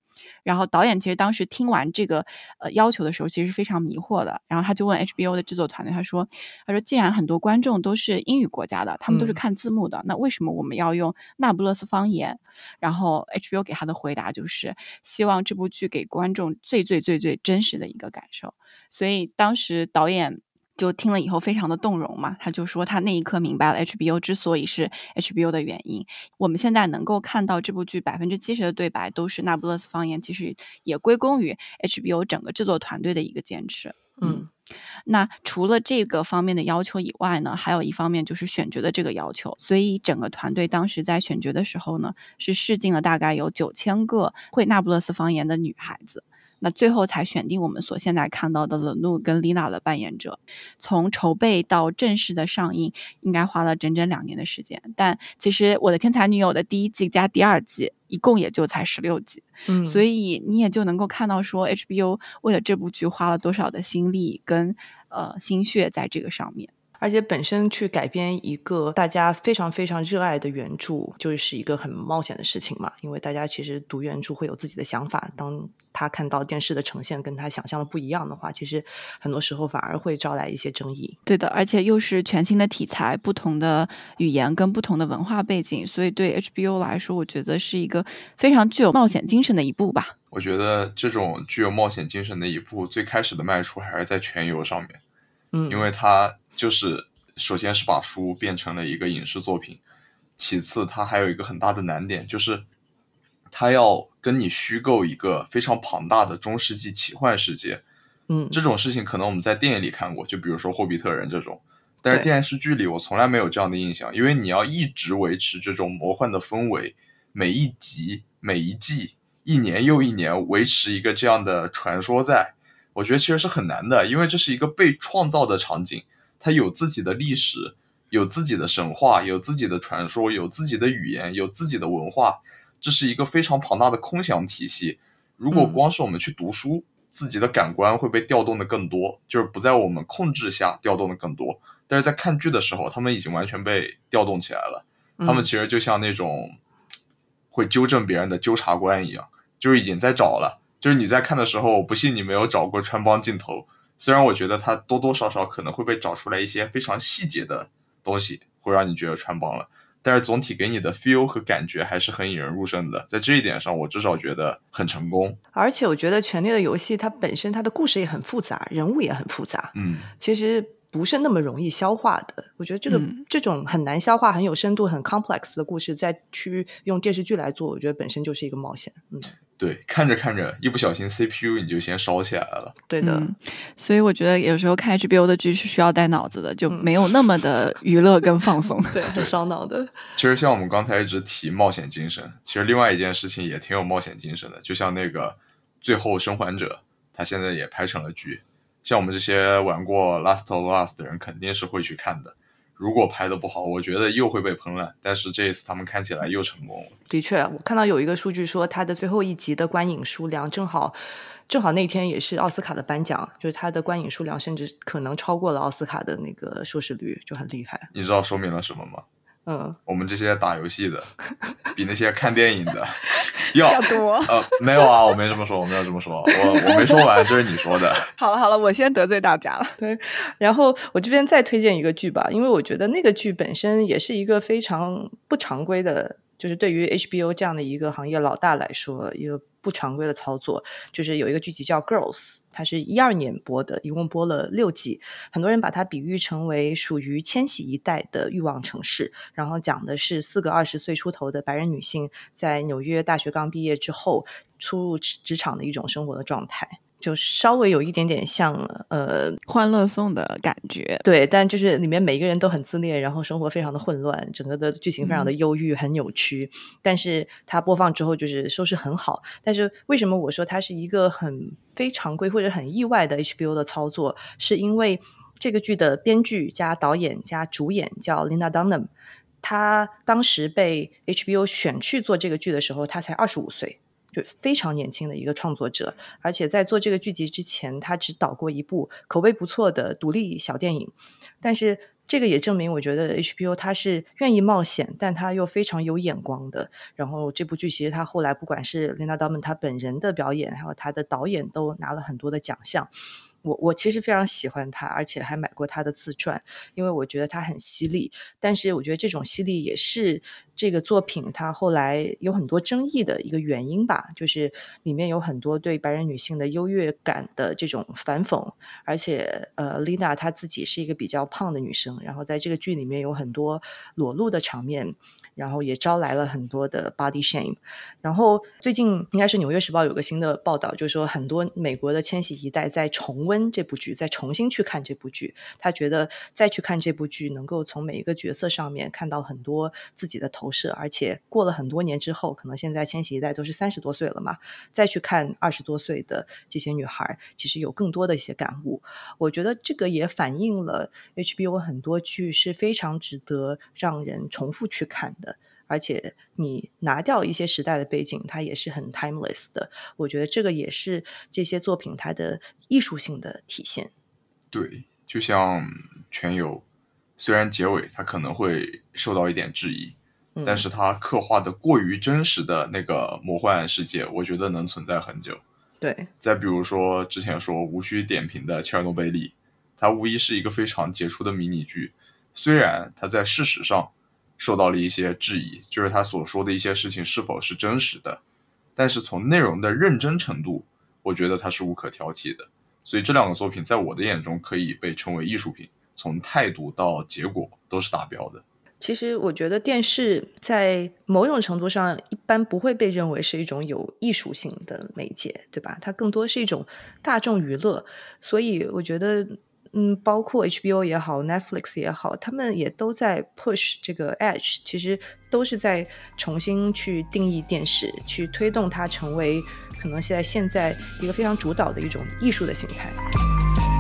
然后导演其实当时听完这个呃要求的时候，其实是非常迷惑的。然后他就问 HBO 的制作团队，他说：“他说既然很多观众都是英语国家的，他们都是看字幕的，那为什么我们要用那不勒斯方言？”然后 HBO 给他的回答就是：希望这部剧给观众最最最最真实的一个感受。所以当时导演。就听了以后非常的动容嘛，他就说他那一刻明白了 HBO 之所以是 HBO 的原因。我们现在能够看到这部剧百分之七十的对白都是那不勒斯方言，其实也归功于 HBO 整个制作团队的一个坚持。嗯，那除了这个方面的要求以外呢，还有一方面就是选角的这个要求。所以整个团队当时在选角的时候呢，是试镜了大概有九千个会那不勒斯方言的女孩子。那最后才选定我们所现在看到的冷怒跟丽娜的扮演者。从筹备到正式的上映，应该花了整整两年的时间。但其实《我的天才女友》的第一季加第二季，一共也就才十六集。嗯，所以你也就能够看到说 HBO 为了这部剧花了多少的心力跟呃心血在这个上面。而且本身去改编一个大家非常非常热爱的原著，就是一个很冒险的事情嘛。因为大家其实读原著会有自己的想法，当他看到电视的呈现跟他想象的不一样的话，其实很多时候反而会招来一些争议。对的，而且又是全新的题材、不同的语言跟不同的文化背景，所以对 HBO 来说，我觉得是一个非常具有冒险精神的一部吧。我觉得这种具有冒险精神的一部，最开始的迈出还是在全游上面，嗯，因为它就是首先是把书变成了一个影视作品，其次它还有一个很大的难点，就是它要跟你虚构一个非常庞大的中世纪奇幻世界。嗯这种事情可能我们在电影里看过，就比如说《霍比特人》这种，但是电视剧里我从来没有这样的印象，因为你要一直维持这种魔幻的氛围，每一集、每一季、一年又一年维持一个这样的传说在，我觉得其实是很难的，因为这是一个被创造的场景，它有自己的历史，有自己的神话，有自己的传说，有自己的语言，有自己的文化，这是一个非常庞大的空想体系。如果嗯光是我们去读书，自己的感官会被调动的更多，就是不在我们控制下调动的更多。但是在看剧的时候，他们已经完全被调动起来了。他们嗯其实就像那种会纠正别人的纠察官一样，就是已经在找了。就是你在看的时候，我不信你没有找过穿帮镜头。虽然我觉得它多多少少可能会被找出来一些非常细节的东西，会让你觉得穿帮了。但是总体给你的 feel 和感觉还是很引人入胜的，在这一点上，我至少觉得很成功。而且我觉得《权力的游戏》它本身它的故事也很复杂，人物也很复杂，嗯，其实不是那么容易消化的。我觉得这个、嗯这种很难消化、很有深度、很 complex 的故事，再去用电视剧来做，我觉得本身就是一个冒险。嗯，对，看着看着，一不小心 CPU 你就先烧起来了。对的。嗯，所以我觉得有时候看 HBO 的剧是需要带脑子的，就嗯没有那么的 娱乐跟放松。对，很烧脑的。其实像我们刚才一直提冒险精神，其实另外一件事情也挺有冒险精神的，就像那个《最后生还者》，他现在也拍成了剧。像我们这些玩过《Last of Us》的人，肯定是会去看的。如果拍的不好，我觉得又会被喷了。但是这一次他们看起来又成功了。的确，我看到有一个数据说，它的最后一集的观影数量正好，正好那天也是奥斯卡的颁奖，就是它的观影数量甚至可能超过了奥斯卡的那个收视率，就很厉害。你知道说明了什么吗？嗯，我们这些打游戏的，比那些看电影的 要要多呃，没有啊，我没这么说，我没有这么说，我我没说完，这是你说的。好了好了，我先得罪大家了。对。然后我这边再推荐一个剧吧，因为我觉得那个剧本身也是一个非常不常规的，就是对于 HBO 这样的一个行业老大来说，一个不常规的操作。就是有一个剧集叫《Girls》，它是一二年播的，一共播了六季。很多人把它比喻成为属于千禧一代的欲望城市，然后讲的是四个二十岁出头的白人女性在纽约大学刚毕业之后初入职职场的一种生活的状态，就稍微有一点点像呃欢乐颂的感觉，对，但就是里面每一个人都很自恋，然后生活非常的混乱，整个的剧情非常的嗯忧郁，很扭曲。但是它播放之后就是收视很好。但是为什么我说它是一个很非常规或者很意外的 HBO 的操作？是因为这个剧的编剧加导演加主演叫 Linda Dunham，她当时被 HBO 选去做这个剧的时候，她才二十五岁。就非常年轻的一个创作者，而且在做这个剧集之前，他只导过一部口碑不错的独立小电影。但是这个也证明，我觉得 HBO 他是愿意冒险，但他又非常有眼光的。然后这部剧其实他后来不管是 Lena Dunham 他本人的表演，还有他的导演都拿了很多的奖项。我我其实非常喜欢他，而且还买过他的自传，因为我觉得他很犀利。但是我觉得这种犀利也是这个作品它后来有很多争议的一个原因吧，就是里面有很多对白人女性的优越感的这种反讽，而且呃，丽娜她自己是一个比较胖的女生，然后在这个剧里面有很多裸露的场面。然后也招来了很多的 body shame。然后最近应该是《纽约时报》有个新的报道，就是说很多美国的千禧一代在重温这部剧，再重新去看这部剧。他觉得再去看这部剧，能够从每一个角色上面看到很多自己的投射，而且过了很多年之后，可能现在千禧一代都是三十多岁了嘛，再去看二十多岁的这些女孩，其实有更多的一些感悟。我觉得这个也反映了 HBO 很多剧是非常值得让人重复去看。而且你拿掉一些时代的背景，它也是很 timeless 的。我觉得这个也是这些作品它的艺术性的体现。对，就像《全游》，虽然结尾它可能会受到一点质疑，嗯但是它刻画的过于真实的那个魔幻世界，我觉得能存在很久。对，再比如说之前说无需点评的《切尔诺贝利》，它无疑是一个非常杰出的迷你剧，虽然它在事实上受到了一些质疑，就是他所说的一些事情是否是真实的，但是从内容的认真程度，我觉得它是无可挑剔的。所以这两个作品在我的眼中可以被称为艺术品，从态度到结果都是达标的。其实我觉得电视在某种程度上一般不会被认为是一种有艺术性的媒介，对吧？它更多是一种大众娱乐，所以我觉得。嗯，包括 HBO 也好，Netflix 也好，他们也都在 push 这个 edge，其实都是在重新去定义电视，去推动它成为可能现在现在一个非常主导的一种艺术的形态。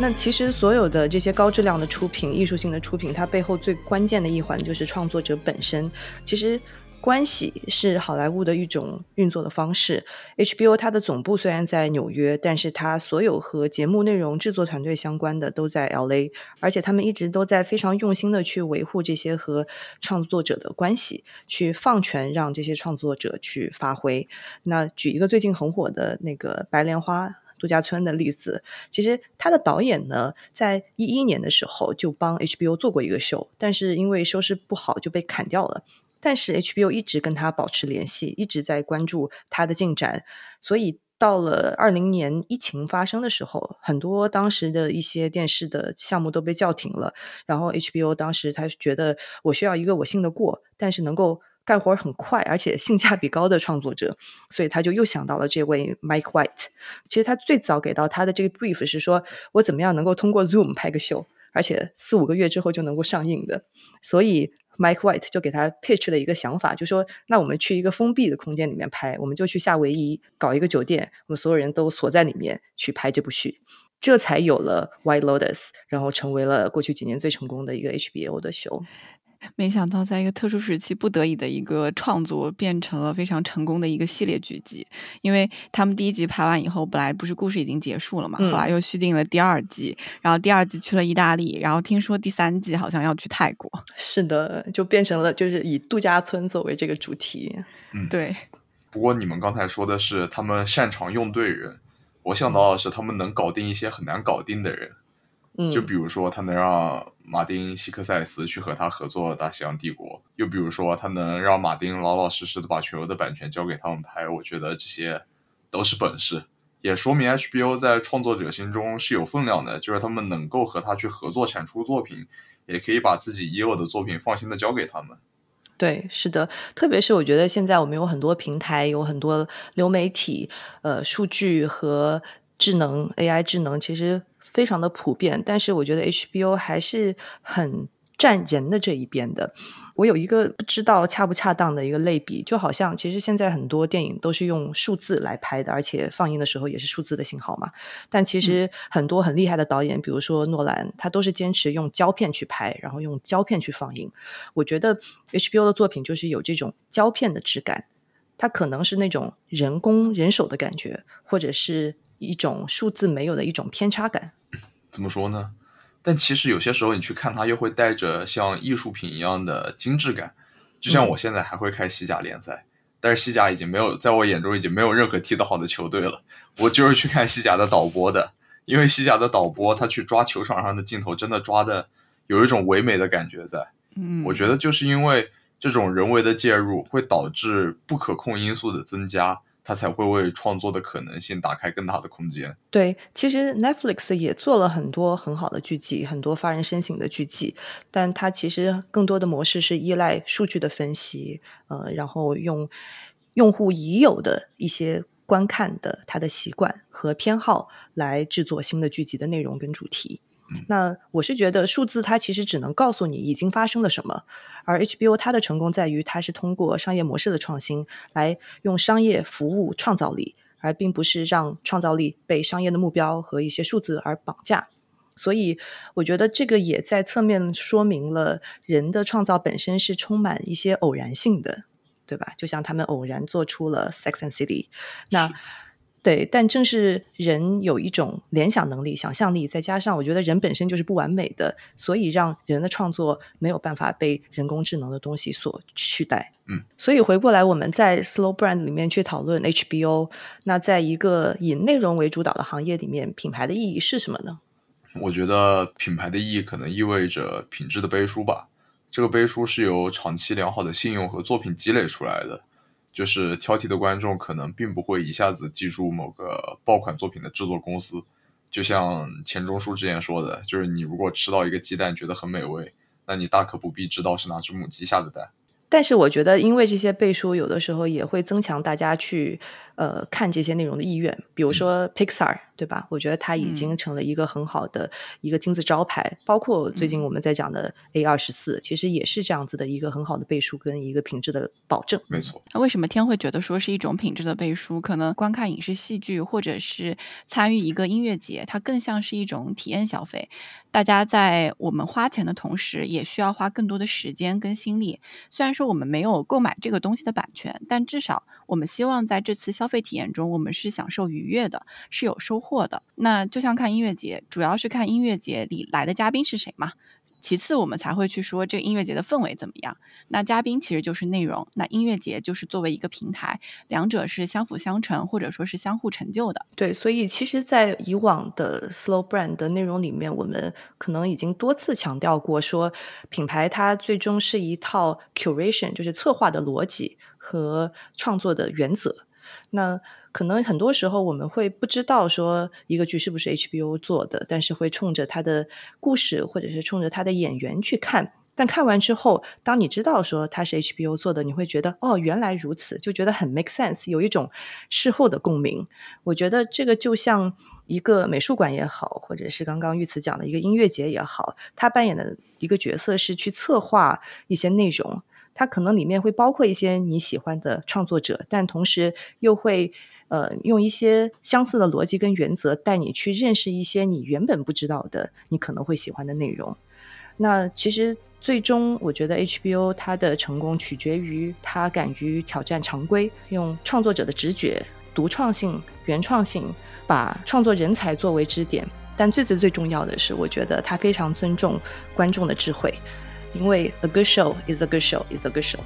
那其实所有的这些高质量的出品、艺术性的出品，它背后最关键的一环就是创作者本身。其实关系是好莱坞的一种运作的方式。HBO 它的总部虽然在纽约，但是它所有和节目内容制作团队相关的都在 LA，而且他们一直都在非常用心的去维护这些和创作者的关系，去放权让这些创作者去发挥。那举一个最近很火的那个《白莲花》。度假村的例子，其实他的导演呢，在一一年的时候就帮 HBO 做过一个秀，但是因为收视不好就被砍掉了。但是 HBO 一直跟他保持联系，一直在关注他的进展，所以到了二零年疫情发生的时候，很多当时的一些电视的项目都被叫停了。然后 HBO 当时他觉得我需要一个我信得过，但是能够。干活很快，而且性价比高的创作者，所以他就又想到了这位 Mike White。其实他最早给到他的这个 brief 是说，我怎么样能够通过 Zoom 拍个秀，而且四五个月之后就能够上映的。所以 Mike White 就给他 pitch 了一个想法，就说：那我们去一个封闭的空间里面拍，我们就去夏威夷搞一个酒店，我们所有人都锁在里面去拍这部剧。这才有了 White Lotus，然后成为了过去几年最成功的一个 HBO 的秀。没想到，在一个特殊时期，不得已的一个创作，变成了非常成功的一个系列剧集。因为他们第一集拍完以后，本来不是故事已经结束了嘛，嗯后来又续订了第二季，然后第二季去了意大利，然后听说第三季好像要去泰国。是的，就变成了就是以度假村作为这个主题。嗯对，不过你们刚才说的是他们擅长用对人，我想到的是他们能搞定一些很难搞定的人。嗯，就比如说，他能让马丁·希克塞斯去和他合作《大西洋帝国》，又比如说，他能让马丁老老实实的把全游的版权交给他们拍，我觉得这些都是本事，也说明 HBO 在创作者心中是有分量的，就是他们能够和他去合作产出作品，也可以把自己已有的作品放心的交给他们。对，是的，特别是我觉得现在我们有很多平台，有很多流媒体，呃，数据和智能 AI 智能其实非常的普遍，但是我觉得 HBO 还是很站人的这一边的。我有一个不知道恰不恰当的一个类比，就好像其实现在很多电影都是用数字来拍的，而且放映的时候也是数字的信号嘛。但其实很多很厉害的导演，比如说诺兰，他都是坚持用胶片去拍，然后用胶片去放映。我觉得 HBO 的作品就是有这种胶片的质感，它可能是那种人工人手的感觉，或者是一种数字没有的一种偏差感。怎么说呢？但其实有些时候你去看它，又会带着像艺术品一样的精致感。就像我现在还会开西甲联赛，但是西甲已经没有，在我眼中已经没有任何踢得好的球队了。我就是去看西甲的导播的，因为西甲的导播他去抓球场上的镜头，真的抓的有一种唯美的感觉在。嗯，我觉得就是因为这种人为的介入，会导致不可控因素的增加，它才会为创作的可能性打开更大的空间。对，其实 Netflix 也做了很多很好的剧集，很多发人深省的剧集，但它其实更多的模式是依赖数据的分析，呃，然后用用户已有的一些观看的他的习惯和偏好来制作新的剧集的内容跟主题。那我是觉得数字它其实只能告诉你已经发生了什么，而 HBO 它的成功在于它是通过商业模式的创新来用商业服务创造力，而并不是让创造力被商业的目标和一些数字而绑架。所以我觉得这个也在侧面说明了人的创造本身是充满一些偶然性的，对吧？就像他们偶然做出了 Sex and City，那。对，但正是人有一种联想能力、想象力，再加上我觉得人本身就是不完美的，所以让人的创作没有办法被人工智能的东西所取代。嗯，所以回过来，我们在 Slow Brand 里面去讨论 HBO，那在一个以内容为主导的行业里面，品牌的意义是什么呢？我觉得品牌的意义可能意味着品质的背书吧。这个背书是由长期良好的信用和作品积累出来的。就是挑剔的观众可能并不会一下子记住某个爆款作品的制作公司，就像钱钟书之前说的，就是你如果吃到一个鸡蛋觉得很美味，那你大可不必知道是哪只母鸡下的蛋。但是我觉得，因为这些背书，有的时候也会增强大家去呃看这些内容的意愿。比如说 Pixar，对吧？我觉得它已经成了一个很好的一个金字招牌。包括最近我们在讲的 A 二十四，其实也是这样子的一个很好的背书跟一个品质的保证。没错。那为什么天会觉得说是一种品质的背书？可能观看影视戏剧或者是参与一个音乐节，它更像是一种体验消费。大家在我们花钱的同时，也需要花更多的时间跟心力。虽然说我们没有购买这个东西的版权，但至少我们希望在这次消费体验中，我们是享受愉悦的，是有收获的。那就像看音乐节，主要是看音乐节里来的嘉宾是谁嘛。其次，我们才会去说这个音乐节的氛围怎么样。那嘉宾其实就是内容，那音乐节就是作为一个平台，两者是相辅相成，或者说是相互成就的。对，所以其实，在以往的 Slow Brand 的内容里面，我们可能已经多次强调过，说品牌它最终是一套 curation，就是策划的逻辑和创作的原则。那可能很多时候我们会不知道说一个剧是不是 HBO 做的，但是会冲着它的故事或者是冲着它的演员去看。但看完之后，当你知道说它是 HBO 做的，你会觉得哦，原来如此，就觉得很 make sense，有一种事后的共鸣。我觉得这个就像一个美术馆也好，或者是刚刚玉慈讲的一个音乐节也好，他扮演的一个角色是去策划一些内容。它可能里面会包括一些你喜欢的创作者，但同时又会呃用一些相似的逻辑跟原则带你去认识一些你原本不知道的你可能会喜欢的内容。那其实最终我觉得 HBO 它的成功取决于它敢于挑战常规，用创作者的直觉、独创性、原创性，把创作人才作为支点。但最最最重要的是，我觉得它非常尊重观众的智慧。因为 a good show is a good show is a good show。